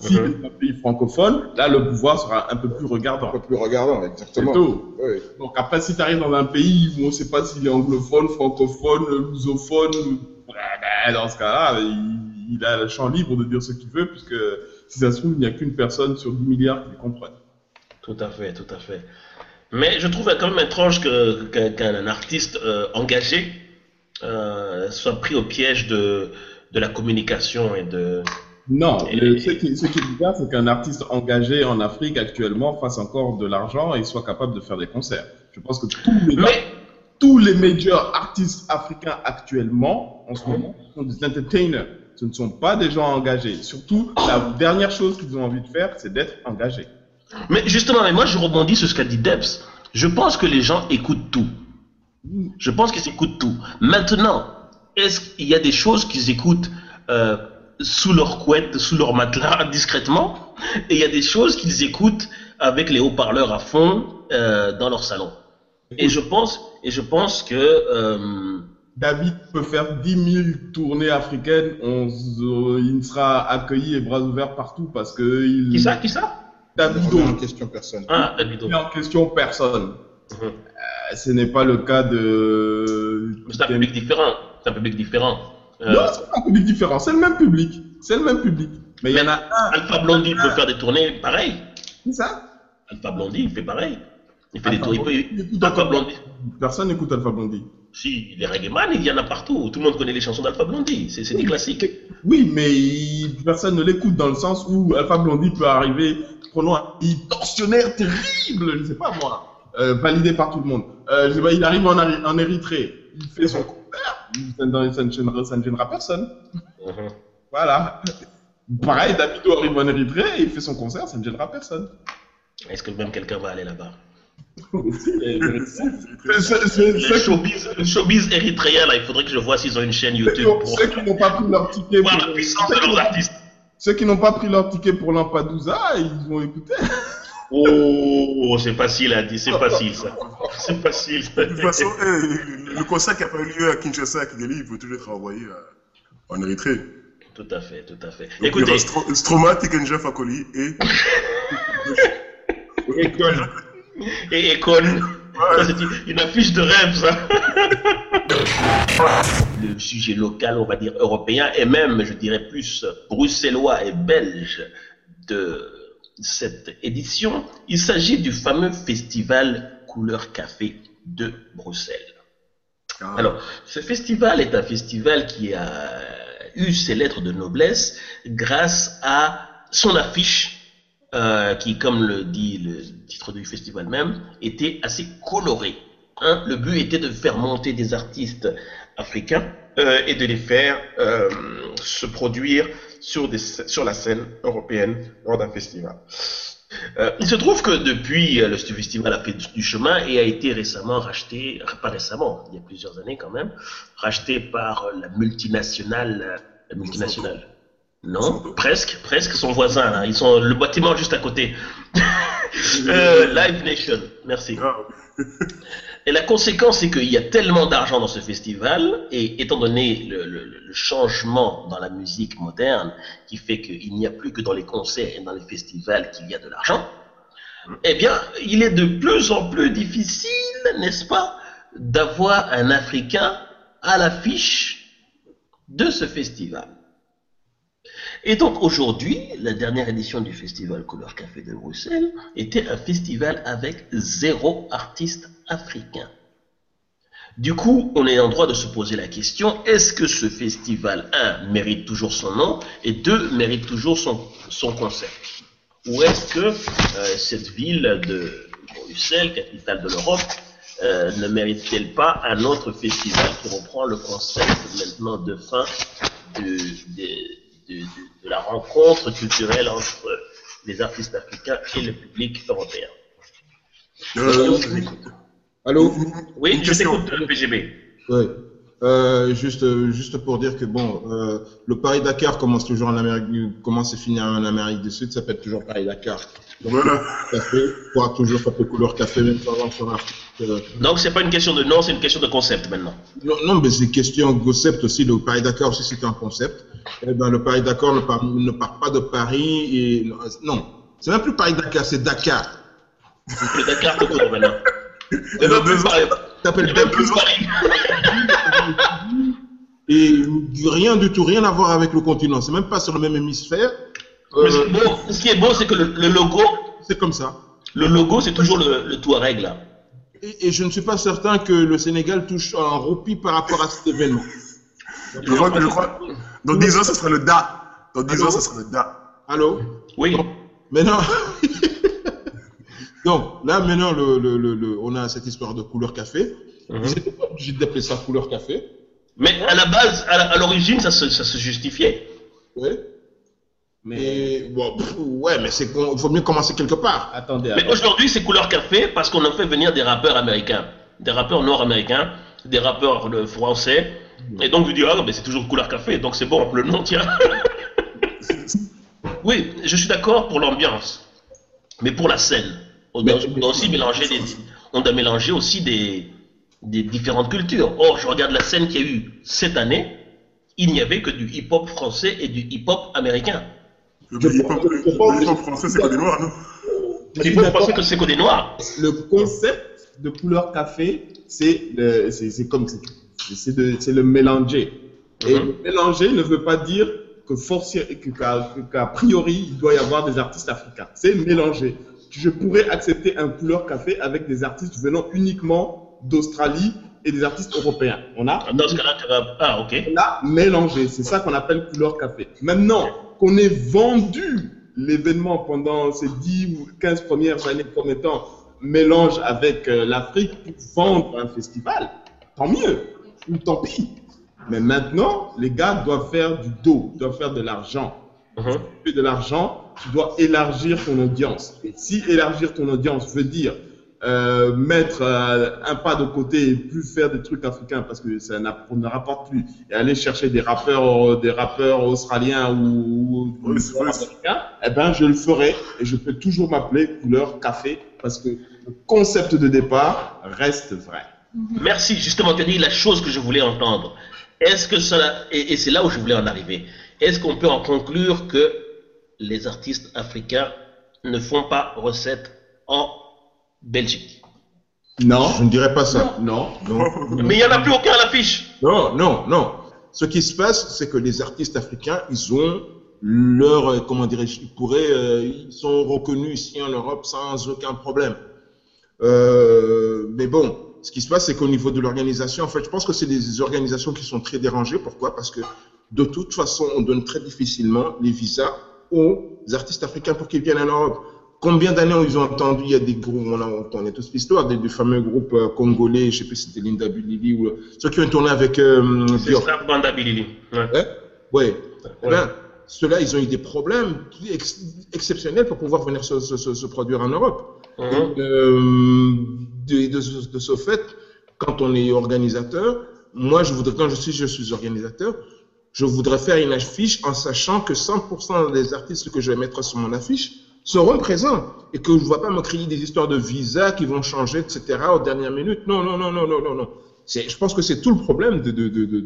Si c'est mhm. un pays francophone, là, le pouvoir sera un peu plus regardant. Un peu plus regardant, exactement. Oui. Donc après, si tu arrives dans un pays où on ne sait pas s'il est anglophone, francophone, lusophone, ben, dans ce cas-là, il, il, a le champ libre de dire ce qu'il veut, puisque si ça se trouve, il n'y a qu'une personne sur 10 milliards qui le comprenne. Tout à fait, tout à fait. Mais je trouve quand même étrange qu'un artiste euh, engagé euh, soit pris au piège de, de la communication et de... Non, ce qui, est bien, c'est qu'un artiste engagé en Afrique actuellement fasse encore de l'argent et soit capable de faire des concerts. Je pense que tous les, tous les meilleurs artistes africains actuellement, en ce moment, sont des entertainers. Ce ne sont pas des gens engagés. Surtout, la dernière chose qu'ils ont envie de faire, c'est d'être engagés. Mais justement, mais moi je rebondis sur ce qu'a dit Debs. Je pense que les gens écoutent tout. Je pense qu'ils écoutent tout. Maintenant, est-ce qu'il y a des choses qu'ils écoutent euh, sous leur couette, sous leur matelas, discrètement, et il y a des choses qu'ils écoutent avec les haut-parleurs à fond euh, dans leur salon. Et je pense, et je pense que euh, David peut faire 10 000 tournées africaines, on, il sera accueilli et bras ouverts partout parce que il... Qui ça, qui ça? Davido. en question personne. Ah, Davido. en question personne. Euh, ce n'est pas le cas de. C'est un public différent. C'est un public différent. Euh, non, c'est pas un public différent. C'est le même public. C'est le même public. Mais il y en a un. Alpha Blondie peut faire des tournées pareil. C'est ça? Alpha Blondie, il fait pareil. Il fait des tournées. Alpha Blondie. Personne n'écoute Alpha Blondie. Si, les reggae man, il y en a partout. Tout le monde connaît les chansons d'Alpha Blondie. C'est des classiques. Oui, mais personne ne l'écoute dans le sens où Alpha Blondie peut arriver prenons un tensionnaire terrible, je ne sais pas moi, euh, validé par tout le monde. Euh, je sais pas, il arrive en, en Érythrée, il fait son concert, ça, ne gênera, ça ne gênera personne. Uh-huh. Voilà. Pareil, Davido arrive en Érythrée, il fait son concert, ça ne gênera personne. Est-ce que même quelqu'un va aller là-bas? Le showbiz, showbiz érythréen, là, il faudrait que je vois s'ils ont une chaîne YouTube. Pour... Ceux qui n'ont pas pris leur ticket. Voir la puissance de leurs artistes. Ceux qui n'ont pas pris leur ticket pour Lampedusa, ils vont écouter. Oh, c'est facile à dire, c'est facile ça. C'est facile. De toute façon, eh, le concert qui a pas eu lieu à Kinshasa, à Kigali, il faut toujours être envoyé en Érythrée. Tout à fait, tout à fait. Donc, Écoutez. Stro Stroma, Tikenja, Fakoli et. et Econ. Et Econ. C'est une affiche de rêve, ça. Le sujet local, on va dire européen, et même, je dirais plus, bruxellois et belge de cette édition, il s'agit du fameux festival Couleur Café de Bruxelles. Ah. Alors, ce festival est un festival qui a eu ses lettres de noblesse grâce à son affiche euh, qui, comme le dit le titre du festival même, était assez coloré. Hein. le but était de faire monter des artistes africains euh, et de les faire euh, se produire sur, la scène européenne lors d'un festival. il se trouve que depuis, le festival a fait du chemin et a été récemment racheté, pas récemment, il y a plusieurs années quand même, racheté par la multinationale non, presque, presque son voisin. Ils sont le bâtiment juste à côté. Euh, Live Nation, merci. Ah. Et la conséquence, c'est qu'il y a tellement d'argent dans ce festival, et étant donné le, changement dans la musique moderne, qui fait qu'il n'y a plus que dans les concerts et dans les festivals qu'il y a de l'argent, eh bien, il est de plus en plus difficile, n'est-ce pas, d'avoir un Africain à l'affiche de ce festival. Et donc aujourd'hui, la dernière édition du festival Couleur Café de Bruxelles était un festival avec zéro artiste africain. Du coup, on est en droit de se poser la question, est-ce que ce festival, un, mérite toujours son nom, et deux, mérite toujours son, son concert Ou est-ce que euh, cette ville de Bruxelles, capitale de l'Europe, euh, ne mérite-t-elle pas un autre festival qui reprend le concept maintenant de fin de, de, de, de la rencontre culturelle entre les artistes africains et le public européen. Euh, Allô? Oui, Une je t'écoute, le PGB. Oui. Euh, juste, juste pour dire que bon, euh, le Paris-Dakar commence toujours en Amérique, commence et finit en Amérique du Sud, ça s'appelle toujours Paris-Dakar. Voilà. Café, pourra toujours couleur café, même sans Donc, c'est pas une question de nom, c'est une question de concept maintenant. Non, non, mais c'est question de concept aussi. Le Paris-Dakar aussi, c'est un concept. Eh ben, le Paris-Dakar ne part, ne part pas de Paris et non, c'est même plus Paris-Dakar, c'est Dakar. Le Dakar tout court maintenant. Et dans deux ans, Paris. Et même plus Dakar. Paris. Et rien du tout, rien à voir avec le continent. C'est même pas sur le même hémisphère. Mais Euh, beau. Ce qui est beau, c'est que le, le logo, c'est comme ça. le logo, c'est toujours le, le Touareg là. Et, et je ne suis pas certain que le Sénégal touche un roupie par rapport à cet événement. je crois que je crois. Dans 10 ans, ce sera le DA. Dans 10 Allô ans, ce sera le DA. Allô Oui. Maintenant, donc là maintenant, le, le, le, le- on a cette histoire de couleur café. Ils n'étaient pas obligés d'appeler ça couleur café. Mais à la base, à l'origine, ça se, ça se justifiait. Ouais. Mais bon, pff, ouais, mais c'est il faut mieux commencer quelque part. attendez, Mais aujourd'hui, c'est couleur café parce qu'on a fait venir des rappeurs américains, des rappeurs nord-américains, des rappeurs euh, français. Et donc, vous dites, ah, mais c'est toujours couleur café, donc c'est bon, le nom tient. oui, je suis d'accord pour l'ambiance, mais pour la scène, on doit, Mais- on doit aussi mélanger des, on doit mélanger aussi des, des différentes cultures. Or, je regarde la scène qu'il y a eu cette année, il n'y avait que du hip-hop français et du hip-hop américain. Le hip-hop français, c'est pas des noirs, non Le hip-hop français, que c'est que des noirs. Le concept de couleur café, c'est le- c'est c'est comme c'est- c'est de- c'est le mélanger. Et Mhm. mélanger ne veut pas dire que que- que- qu'a priori il doit y avoir des artistes africains. C'est mélanger. Je pourrais accepter un couleur café avec des artistes venant uniquement d'Australie et des artistes européens. On a Dans ce cas-là. Ah, on a mélangé. C'est ça qu'on appelle couleur café. Maintenant qu'on ait vendu l'événement pendant ces 10 ou 15 premières années comme étant mélange avec euh, l'Afrique pour vendre un festival, tant mieux, ou tant pis. Mais maintenant, les gars doivent faire du dos, doivent faire de l'argent. Si tu fais de l'argent, tu dois élargir ton audience. Et si élargir ton audience veut dire euh, mettre euh, un pas de côté et plus faire des trucs africains parce que ça n'a- ne rapporte plus et aller chercher des rappeurs, des rappeurs australiens ou, ou Oui, américains, eh ben je le ferai et je peux toujours m'appeler couleur café parce que le concept de départ reste vrai. Merci, justement, tu as dit la chose que je voulais entendre. Est-ce que cela, et, et c'est là où je voulais en arriver, est-ce qu'on peut en conclure que les artistes africains ne font pas recette en Belgique Non, Je ne dirais pas ça. non. Non, Mais il n'y en a plus aucun à l'affiche. non, non, non. Ce qui se passe, c'est que les artistes africains, ils ont leur, euh, comment dirais-je, ils pourraient, euh, ils sont reconnus ici en Europe sans aucun problème. Euh, mais bon, ce qui se passe, c'est qu'au niveau de l'organisation, en fait, je pense que c'est des organisations qui sont très dérangées. Pourquoi? Parce que de toute façon, on donne très difficilement les visas aux artistes africains pour qu'ils viennent en Europe. Combien d'années ils ont entendu Il y a des groupes, on a entendu toute l'histoire, des, des fameux groupes euh, congolais, je sais plus si c'était Linda Bilili ou ceux qui ont tourné avec euh, C'est. Strap Banda Bilili. Ouais. Ouais? ben, ceux-là, ils ont eu des problèmes ex- exceptionnels pour pouvoir venir se, se- se- se produire en Europe. Mhm. Euh, de, de ce fait, quand on est organisateur, moi, je voudrais, quand je suis, je suis organisateur, je voudrais faire une affiche en sachant que 100% des artistes que je vais mettre sur mon affiche seront présents et que je ne vais pas me créer des histoires de visa qui vont changer, etc. aux dernières minutes. Non, non, non, non, non, non, non. Je pense que c'est tout le problème de, de, de, de,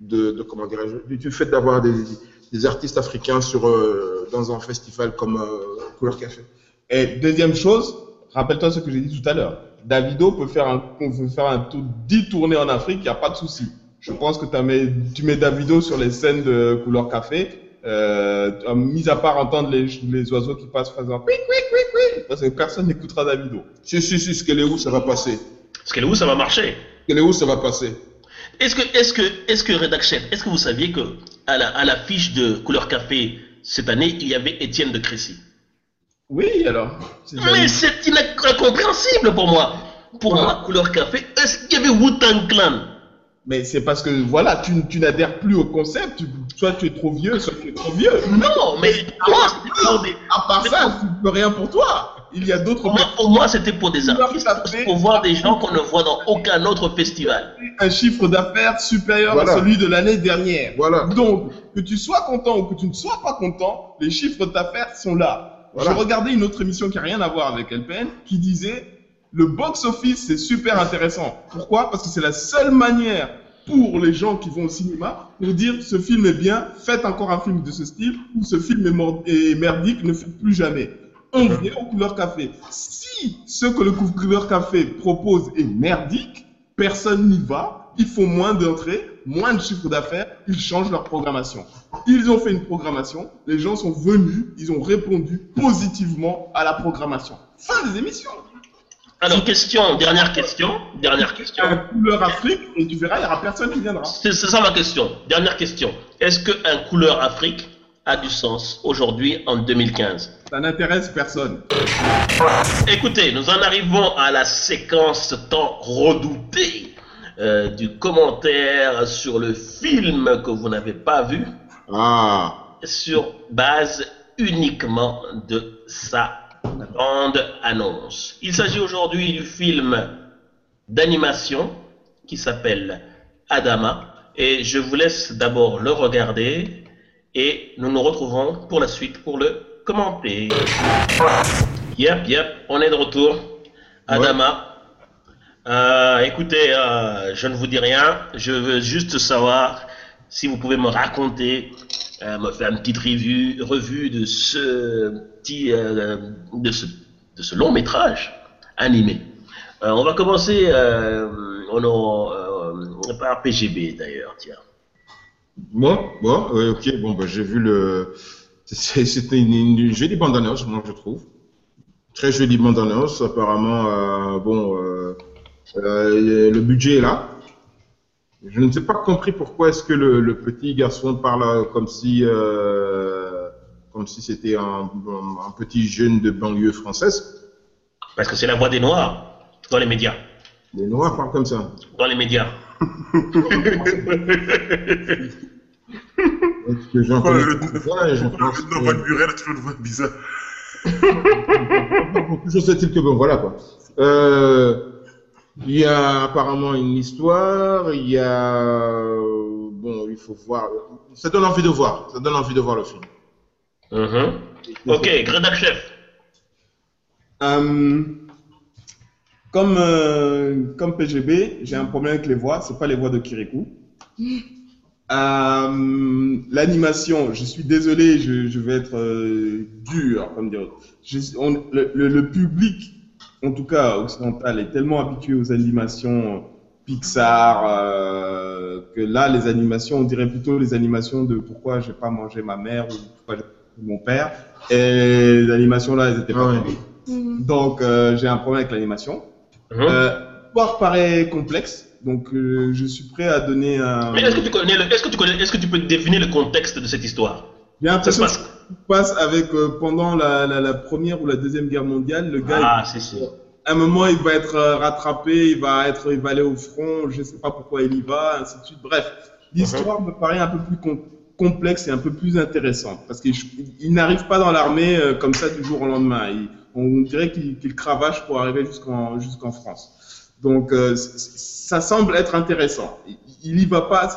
de, de- comment dirais-je, du- fait d'avoir des, des artistes africains sur, euh, dans un festival comme euh, Couleur Café. Et deuxième chose, rappelle-toi ce que j'ai dit tout à l'heure. Davido peut faire un, peut faire un tour, 10 tournées en Afrique, il n'y a pas de souci. Je pense que t'as mis- tu mets Davido sur les scènes de couleur café, euh, mis à part entendre les, les oiseaux qui passent faisant oui, oui, oui, oui, parce que personne n'écoutera Davido. Si, si, si, ce qu'elle est où, ça va passer. Où ça va marcher Ce qu'elle est où, ça va passer. Est-ce que, est-ce que, est-ce que Redac Chef, est-ce que vous saviez que à la, à la fiche de couleur café cette année, il y avait Étienne de Crécy? Oui, alors. Mais c'est incompréhensible pour moi. Pour moi, couleur café, est-ce qu'il y avait Wu-Tang Clan? Mais c'est parce que voilà, tu, tu n'adhères plus au concept. Tu- soit tu es trop vieux, soit tu es trop vieux. Non, mais À part ça, tu peux rien pour toi. Il y a d'autres pour moi, pour moi, c'était pour des artistes, pour voir des gens qu'on ne voit dans aucun autre festival. un chiffre d'affaires supérieur Voilà. à celui de l'année dernière. Voilà. Donc, que tu sois content ou que tu ne sois pas content, les chiffres d'affaires sont là. Voilà. J'ai regardé une autre émission qui n'a rien à voir avec LPN qui disait le box-office c'est super intéressant. Pourquoi? Parce que c'est la seule manière pour les gens qui vont au cinéma pour dire ce film est bien, faites encore un film de ce style ou ce film est, mord- est merdique, ne faites plus jamais. On vient au couleur café. Si ce que le couleur café propose est merdique, personne n'y va, ils font moins d'entrées, moins de chiffre d'affaires, ils changent leur programmation. Ils ont fait une programmation, les gens sont venus, ils ont répondu positivement à la programmation. Fin des émissions. Alors, question, dernière question, dernière question. Un couleur Afrique et tu verras, il n'y aura personne qui viendra. C'est c'est ça ma question. Dernière question. Est-ce qu'un couleur Afrique a du sens aujourd'hui en 2015 Ça n'intéresse personne. Écoutez, nous en arrivons à la séquence tant redoutée euh, du commentaire sur le film que vous n'avez pas vu Ah, sur base uniquement de sa bande annonce. Il s'agit aujourd'hui du film d'animation qui s'appelle Adama et je vous laisse d'abord le regarder et nous nous retrouvons pour la suite pour le commenter. Yep, yep, on est de retour. Adama. Euh, écoutez, euh, je ne vous dis rien, je veux juste savoir si vous pouvez me raconter, euh, me faire une petite revue, de ce petit, euh, de ce, de ce long métrage animé. Euh, on va commencer euh, euh, par PGB d'ailleurs, tiens. bon, ouais, ok, bon, bah, j'ai vu le. C'était une, une jolie bande-annonce, moi, je trouve. Très jolie bande-annonce. Apparemment, euh, bon, euh, euh, le budget est là. Je ne sais pas compris pourquoi est-ce que le, le petit garçon parle comme si, euh, comme si c'était un, un petit jeune de banlieue française. Parce que c'est la voix des Noirs dans les médias. Les Noirs parlent comme ça. Dans les médias. Est-ce que j'en connais et je Pourquoi pense le voix bizarre Toujours est-il que bon, voilà quoi. Euh, Il y a apparemment une histoire, il y a. euh, Bon, il faut voir. Ça donne envie de voir. Ça donne envie de voir le film. Mhm. Ok, Greta Chef. Euh, comme, euh, comme PGB, j'ai un problème avec les voix, c'est pas les voix de Kirikou. L'animation, je suis désolé, je, je vais être euh, dur, comme dire. Je- on- le, le- le public, en tout cas occidental, est tellement habitué aux animations Pixar euh, que là, les animations, on dirait plutôt les animations de pourquoi j'ai pas mangé ma mère ou pourquoi j'ai pas mangé mon père. Et les animations là, elles étaient pas Ah ouais. terribles. Donc, euh, j'ai un problème avec l'animation. Mhm. Euh, L'histoire paraît complexe, donc euh, je suis prêt à donner un. Mais est-ce que tu connais le- est-ce que tu connais, est-ce que tu peux définir le contexte de cette histoire? J'ai Ça se l'impression que passe. avec euh, pendant la, la, la première ou la deuxième guerre mondiale, le gars, Ah, c'est sûr. à un moment, il va être euh, rattrapé, il va être, il va aller au front, je sais pas pourquoi il y va, ainsi de suite. Bref, l'histoire me paraît un peu plus com- complexe et un peu plus intéressante parce qu'il il n'arrive pas dans l'armée euh, comme ça du jour au lendemain. Il- on dirait qu'il cravache pour arriver jusqu'en jusqu'en France. Donc, euh, ça semble être intéressant. Il, il y va pas.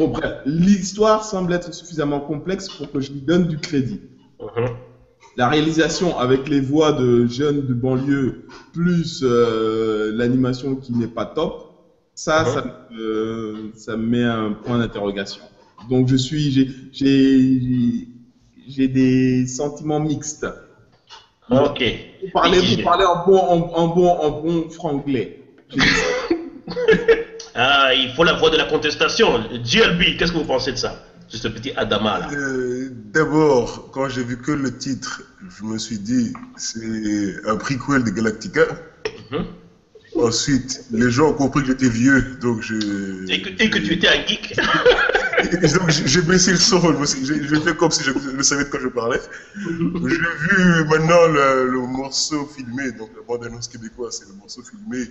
Bon, bref, l'histoire semble être suffisamment complexe pour que je lui donne du crédit Mhm. la réalisation avec les voix de jeunes de banlieue plus euh, l'animation qui n'est pas top, ça, Mhm. ça, euh, ça me met un point d'interrogation. Donc je suis, j'ai- des sentiments mixtes. Ok. Vous parlez, vous parlez en bon, en, en bon, en bon franglais. Ah, il faut la voix de la contestation. GLB, qu'est-ce que vous pensez de ça? De ce petit Adama là. Euh, D'abord, quand j'ai vu que le titre, je me suis dit, c'est un prequel de Galactica. Mhm. Ensuite, les gens ont compris que j'étais vieux, donc je. Et que, et que tu étais un geek. donc j'ai baissé le son, j'ai fait comme si je, je, savais de quoi je parlais. J'ai vu maintenant le, le, morceau filmé, donc la bande-annonce québécoise, c'est le morceau filmé.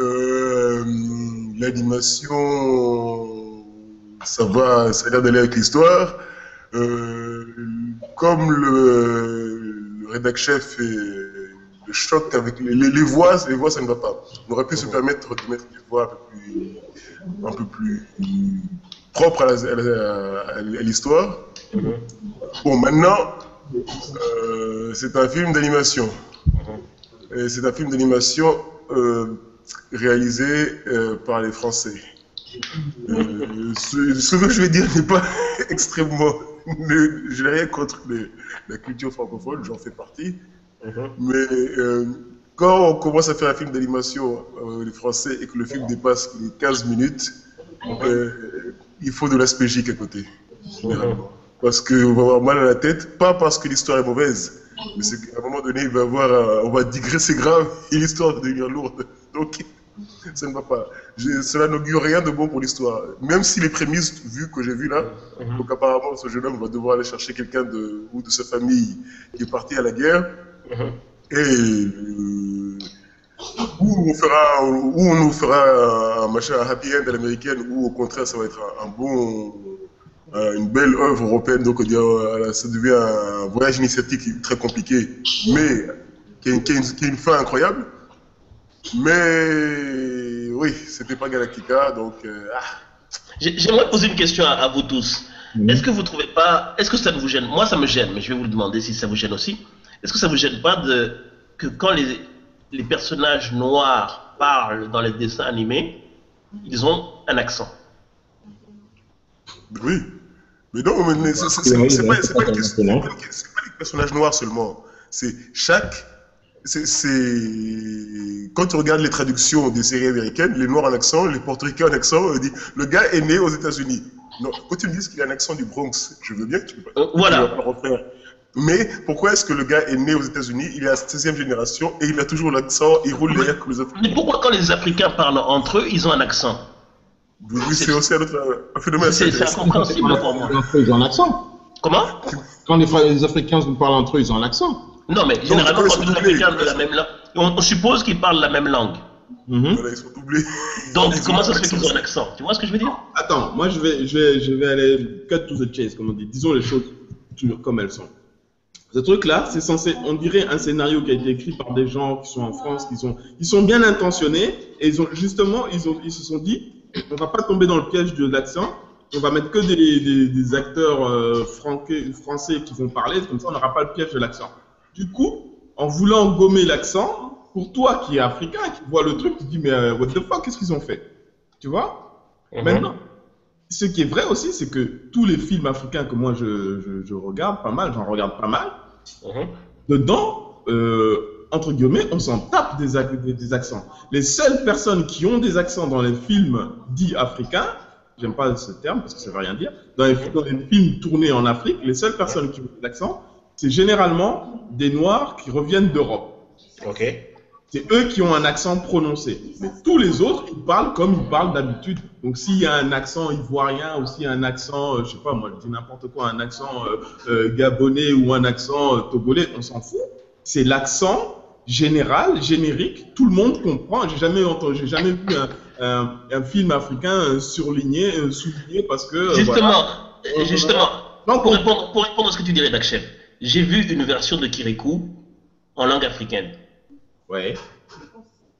Euh, L'animation, ça va, ça a l'air d'aller avec l'histoire. Euh, comme le, le rédac chef et le choc avec les, voix, les voix, ça ne va pas. On aurait pu se permettre de mettre des voix un peu plus, un peu plus propre à l'histoire. -hmm. Bon, maintenant, euh, c'est un film d'animation. -hmm. C'est un film d'animation euh, réalisé euh, par les Français. Euh, ce, ce, que je vais dire n'est pas extrêmement. je n'ai rien contre les, la culture francophone, j'en fais partie. Mm -hmm. Mais euh, quand on commence à faire un film d'animation, les Français, et que le film dépasse les 15 minutes, il faut de l'aspégique à côté, généralement. Parce qu'on va avoir mal à la tête, pas parce que l'histoire est mauvaise, mais c'est qu'à un moment donné, il va avoir, on va digresser grave et l'histoire va devenir lourde. Donc, ça ne va pas. Je, cela n'augure rien de bon pour l'histoire. Même si les prémices vues que j'ai vues là, -hmm. donc apparemment ce jeune homme va devoir aller chercher quelqu'un de, ou de sa famille qui est parti à la guerre, -hmm. et euh, où on fera, où on nous fera un machin un happy end à l'américaine, ou au contraire ça va être un, un bon, euh, une belle œuvre européenne, donc euh, ça devient un voyage initiatique très compliqué, mais qui a, une, qui a une, qui a une fin incroyable. Mais oui, c'était pas Galactica, donc. Euh, ah. J'aimerais poser une question à, à vous tous. Mmh. Est-ce que vous trouvez pas, est-ce que ça ne vous gêne? Moi, ça me gêne, mais je vais vous le demander si ça vous gêne aussi. Est-ce que ça vous gêne pas de que quand les, les personnages noirs parlent dans les dessins animés, ils ont un accent? Oui, mais non, mais c'est pas, pas, pas, les personnages noirs seulement. C'est chaque c'est quand tu regardes les traductions des séries américaines, les noirs en accent, les portoricains en accent, on dit le gars est né aux États-Unis. Non, quand tu me dis qu'il a un accent du Bronx, je veux bien que tu peux pas, euh, voilà. tu pas refaire. Mais pourquoi est-ce que le gars est né aux États-Unis, il est à la 16e génération et il a toujours l'accent, il roule derrière comme les Africains? Mais pourquoi quand les Africains parlent entre eux, ils ont un accent? Oui, c'est aussi un autre un phénomène. C'est incompréhensible pour moi. Ils ont un accent. Comment? Quand les, les Africains nous parlent entre eux, ils ont un accent. Non, mais généralement, quand les Africains de la même langue, on, on, suppose qu'ils parlent la même langue. Mm -hmm. voilà, ils sont doublés. Donc, comment ça se fait qu'ils ont un accent? Tu vois ce que je veux dire? Attends, moi, je vais, je, vais, je vais aller cut to the chase, comme on dit. Disons les choses comme elles sont. Ce truc-là, c'est censé, on dirait un scénario qui a été écrit par des gens qui sont en France, qui sont, ils sont bien intentionnés, et ils ont, justement, ils, ont, ils se sont dit, on va pas tomber dans le piège de l'accent, on va mettre que des, des, des acteurs euh, français qui vont parler, comme ça on n'aura pas le piège de l'accent. Du coup, en voulant gommer l'accent, pour toi qui es africain, qui vois le truc, tu te dis, mais euh, what the fuck, qu'est-ce qu'ils ont fait? Tu vois? Mm -hmm. Maintenant, ce qui est vrai aussi, c'est que tous les films africains que moi je, je, je regarde pas mal, j'en regarde pas mal, mm -hmm. dedans, euh, entre guillemets, on s'en tape des, des, des, accents. Les seules personnes qui ont des accents dans les films dits africains, j'aime pas ce terme parce que ça veut rien dire, dans les, dans les films tournés en Afrique, les seules personnes qui ont des accents, c'est généralement des Noirs qui reviennent d'Europe. Ok. C'est eux qui ont un accent prononcé. Mais tous les autres, ils parlent comme ils parlent d'habitude. Donc s'il y a un accent ivoirien ou s'il y a un accent, euh, je sais pas moi, je dis n'importe quoi, un accent euh, euh, gabonais ou un accent euh, togolais, on s'en fout. C'est l'accent général, générique. Tout le monde comprend. J'ai jamais entendu, j'ai jamais vu un, un, un, film africain surligné, souligné parce que. Justement, voilà. justement. Donc, pour, répondre, pour répondre à ce que tu dirais, Dakchef, j'ai vu une version de Kirikou en langue africaine. Ouais.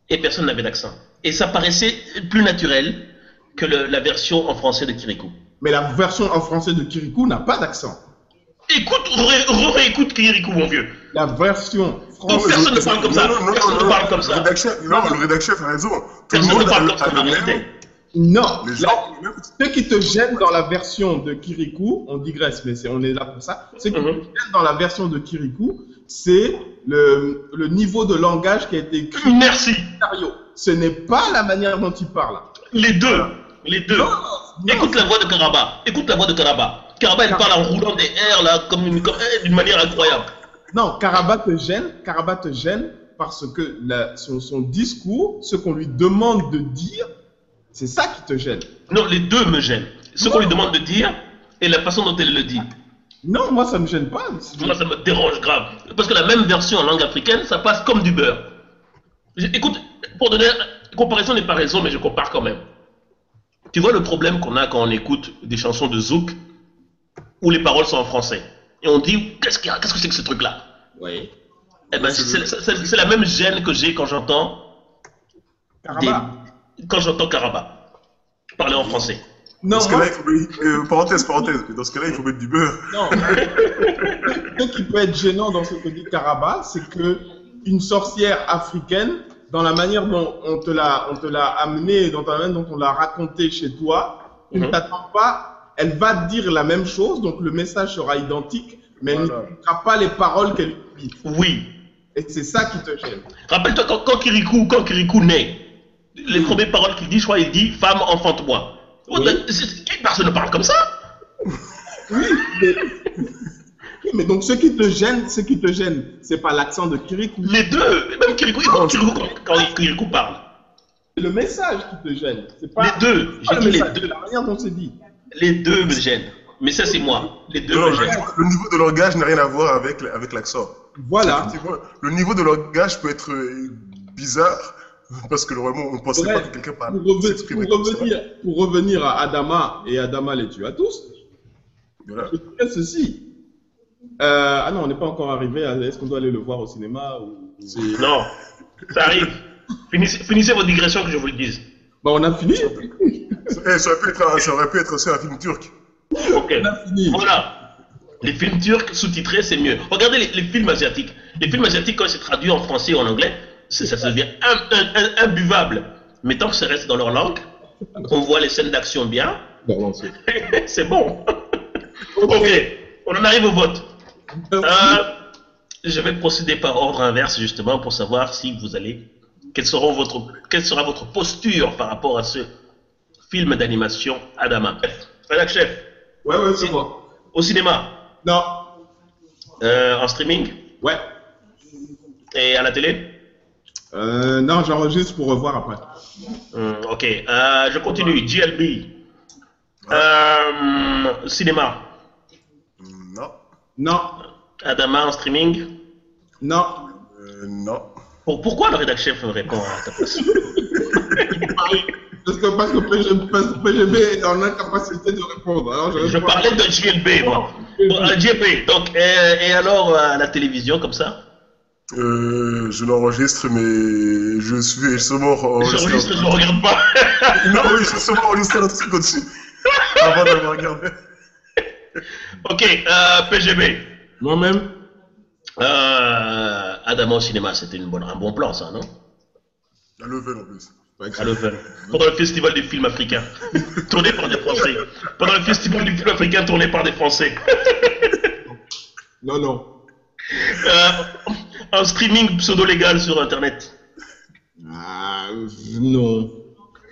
Et personne n'avait d'accent. Et ça paraissait plus naturel que le, la version en français de Kirikou. Mais la version en français de Kirikou n'a pas d'accent. Écoute, réécoute Kirikou, mon vieux. La version française. Personne ne parle comme ça. Personne ne parle comme ça. Non, le rédacteur a raison. Tout personne le ne parle comme ça, Non, ce qui te gêne dans la version de Kirikou, on digresse, mais est, on est là pour ça. Ce qui Mhm. te gêne dans la version de Kirikou, c'est le, le niveau de langage qui a été écrit Merci. Ce n'est pas la manière dont il parle. Les deux. Les deux. Non, non. Écoute la voix de Karaba. Écoute la voix de Karaba. Karaba, elle parle en roulant des airs, là, comme eh, d'une manière incroyable. Non, Karaba te gêne, Karaba te gêne parce que la- son, son discours, ce qu'on lui demande de dire, c'est ça qui te gêne. Non, les deux me gênent. ce qu'on lui demande de dire et la façon dont elle le dit. Non, moi ça me gêne pas. Moi, ça me dérange grave. Parce que la même version en langue africaine, ça passe comme du beurre. Écoute, pour donner. Comparaison n'est pas raison, mais je compare quand même. Tu vois le problème qu'on a quand on écoute des chansons de Zouk où les paroles sont en français. Et on dit, qu'est-ce qu'il y a Qu'est-ce que c'est que ce truc-là? Oui. Eh ben, c'est la même gêne que j'ai quand j'entends des- quand j'entends Karaba parler en français. Non, Dans ce moi, cas-là, il faut mettre- euh, parenthèse, parenthèse. Dans ce cas-là, il faut mettre du beurre. non. ce qui peut être gênant dans ce que dit Caraba, c'est que une sorcière africaine, dans la manière dont on te l'a, on te l'a amené, dans la manière dont on l'a raconté chez toi, tu ne Mhm. t'attends pas. Elle va dire la même chose, donc le message sera identique, mais elle Voilà. n'utilisera pas les paroles qu'elle utilise. Oui. Et c'est ça qui te gêne. Rappelle-toi quand, quand Kirikou, quand Kirikou naît, les premières paroles qu'il dit, je crois, il dit Femme, enfante-moi. Oui. C'est- Personne ne parle comme ça? Oui, mais, mais donc ce qui te gêne, ce qui te gêne, c'est pas l'accent de Kirikou, Les deux, même Kirikou, quand, quand Kirikou parle. c'est le message qui te gêne. C'est pas, Les deux, j'ai le dit les message, deux. la manière dont c'est dit. Les deux me gênent. Mais ça, c'est moi. Les deux Non, me le, gênent. niveau, le niveau de langage n'a rien à voir avec, avec l'accent. Voilà. Le niveau de langage peut être bizarre parce que normalement on ne pensait Ouais. pas que quelqu'un parle. pour comme ça. revenir, pour revenir à Adama et Adama les tue à tous, Voilà. je dirais ceci. Euh, ah non, on n'est pas encore arrivé à est-ce qu'on doit aller le voir au cinéma ou... Non, ça arrive. Finissez, finissez vos digressions que je vous le dise. Bah, on a fini. Eh, ça, aurait pu être, un- ça aurait pu être aussi un film turc. Ok. On a fini. Voilà. Les films turcs sous-titrés, c'est mieux. Regardez les, les films asiatiques. Les films asiatiques, quand c'est traduit en français ou en anglais, ça, ça devient im- im- im- imbuvable. Mais tant que ça reste dans leur langue, qu'on voit les scènes d'action bien, c'est bon. ok, on en arrive au vote. Euh, je vais procéder par ordre inverse justement pour savoir si vous allez. Quelle, seront votre, quelle sera votre posture par rapport à ce film d'animation Adama Rédac chef, Ouais, ouais, c'est bon. au cinéma, Non. euh, en streaming Ouais. et à la télé Euh, non, j'enregistre pour revoir après. Hum, Ok, euh, je continue. GLB. Euh, cinéma. Non. Non. Adama en streaming. Non. Euh, non. Pour- pourquoi le rédac chef répond à ta place Parce que, parce que PGB, parce que PGB est en incapacité de répondre. Alors, je, parlais de GLB, moi. Bon, GLB, donc, euh, et alors à la télévision comme ça? Euh, je l'enregistre, mais je suis sûrement enregistré. J'enregistre, je ne regarde pas. Non, oui, je suis sûrement enregistré un truc au-dessus. Avant de le regarder. ok, euh, PGB. Moi-même. Euh, Adama au cinéma, c'était une bonne, un bon plan, ça, non? La level en plus. À Leuven. Pendant le festival du film africain, tourné par des Français. Pendant le festival du film africain tourné par des Français. Non, non. Euh, un streaming pseudo-légal sur Internet. Ah, non.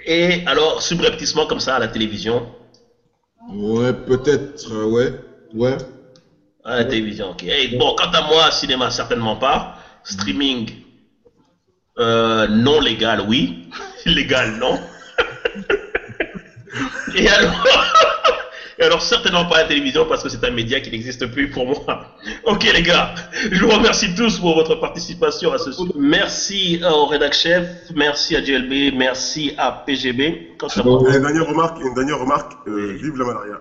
Et alors, subrepticement comme ça à la télévision. Ouais, peut-être, euh, ouais. Ouais. À la télévision, ok. Et bon, quant à moi, cinéma, certainement pas. Streaming, euh, non légal, oui. légal, non. Et alors, et alors, certainement pas à la télévision parce que c'est un média qui n'existe plus pour moi. Ok, les gars, je vous remercie tous pour votre participation à ce sujet. Merci au rédac chef, merci à GLB, merci à PGB. Une dernière remarque, une dernière remarque euh, vive la malaria.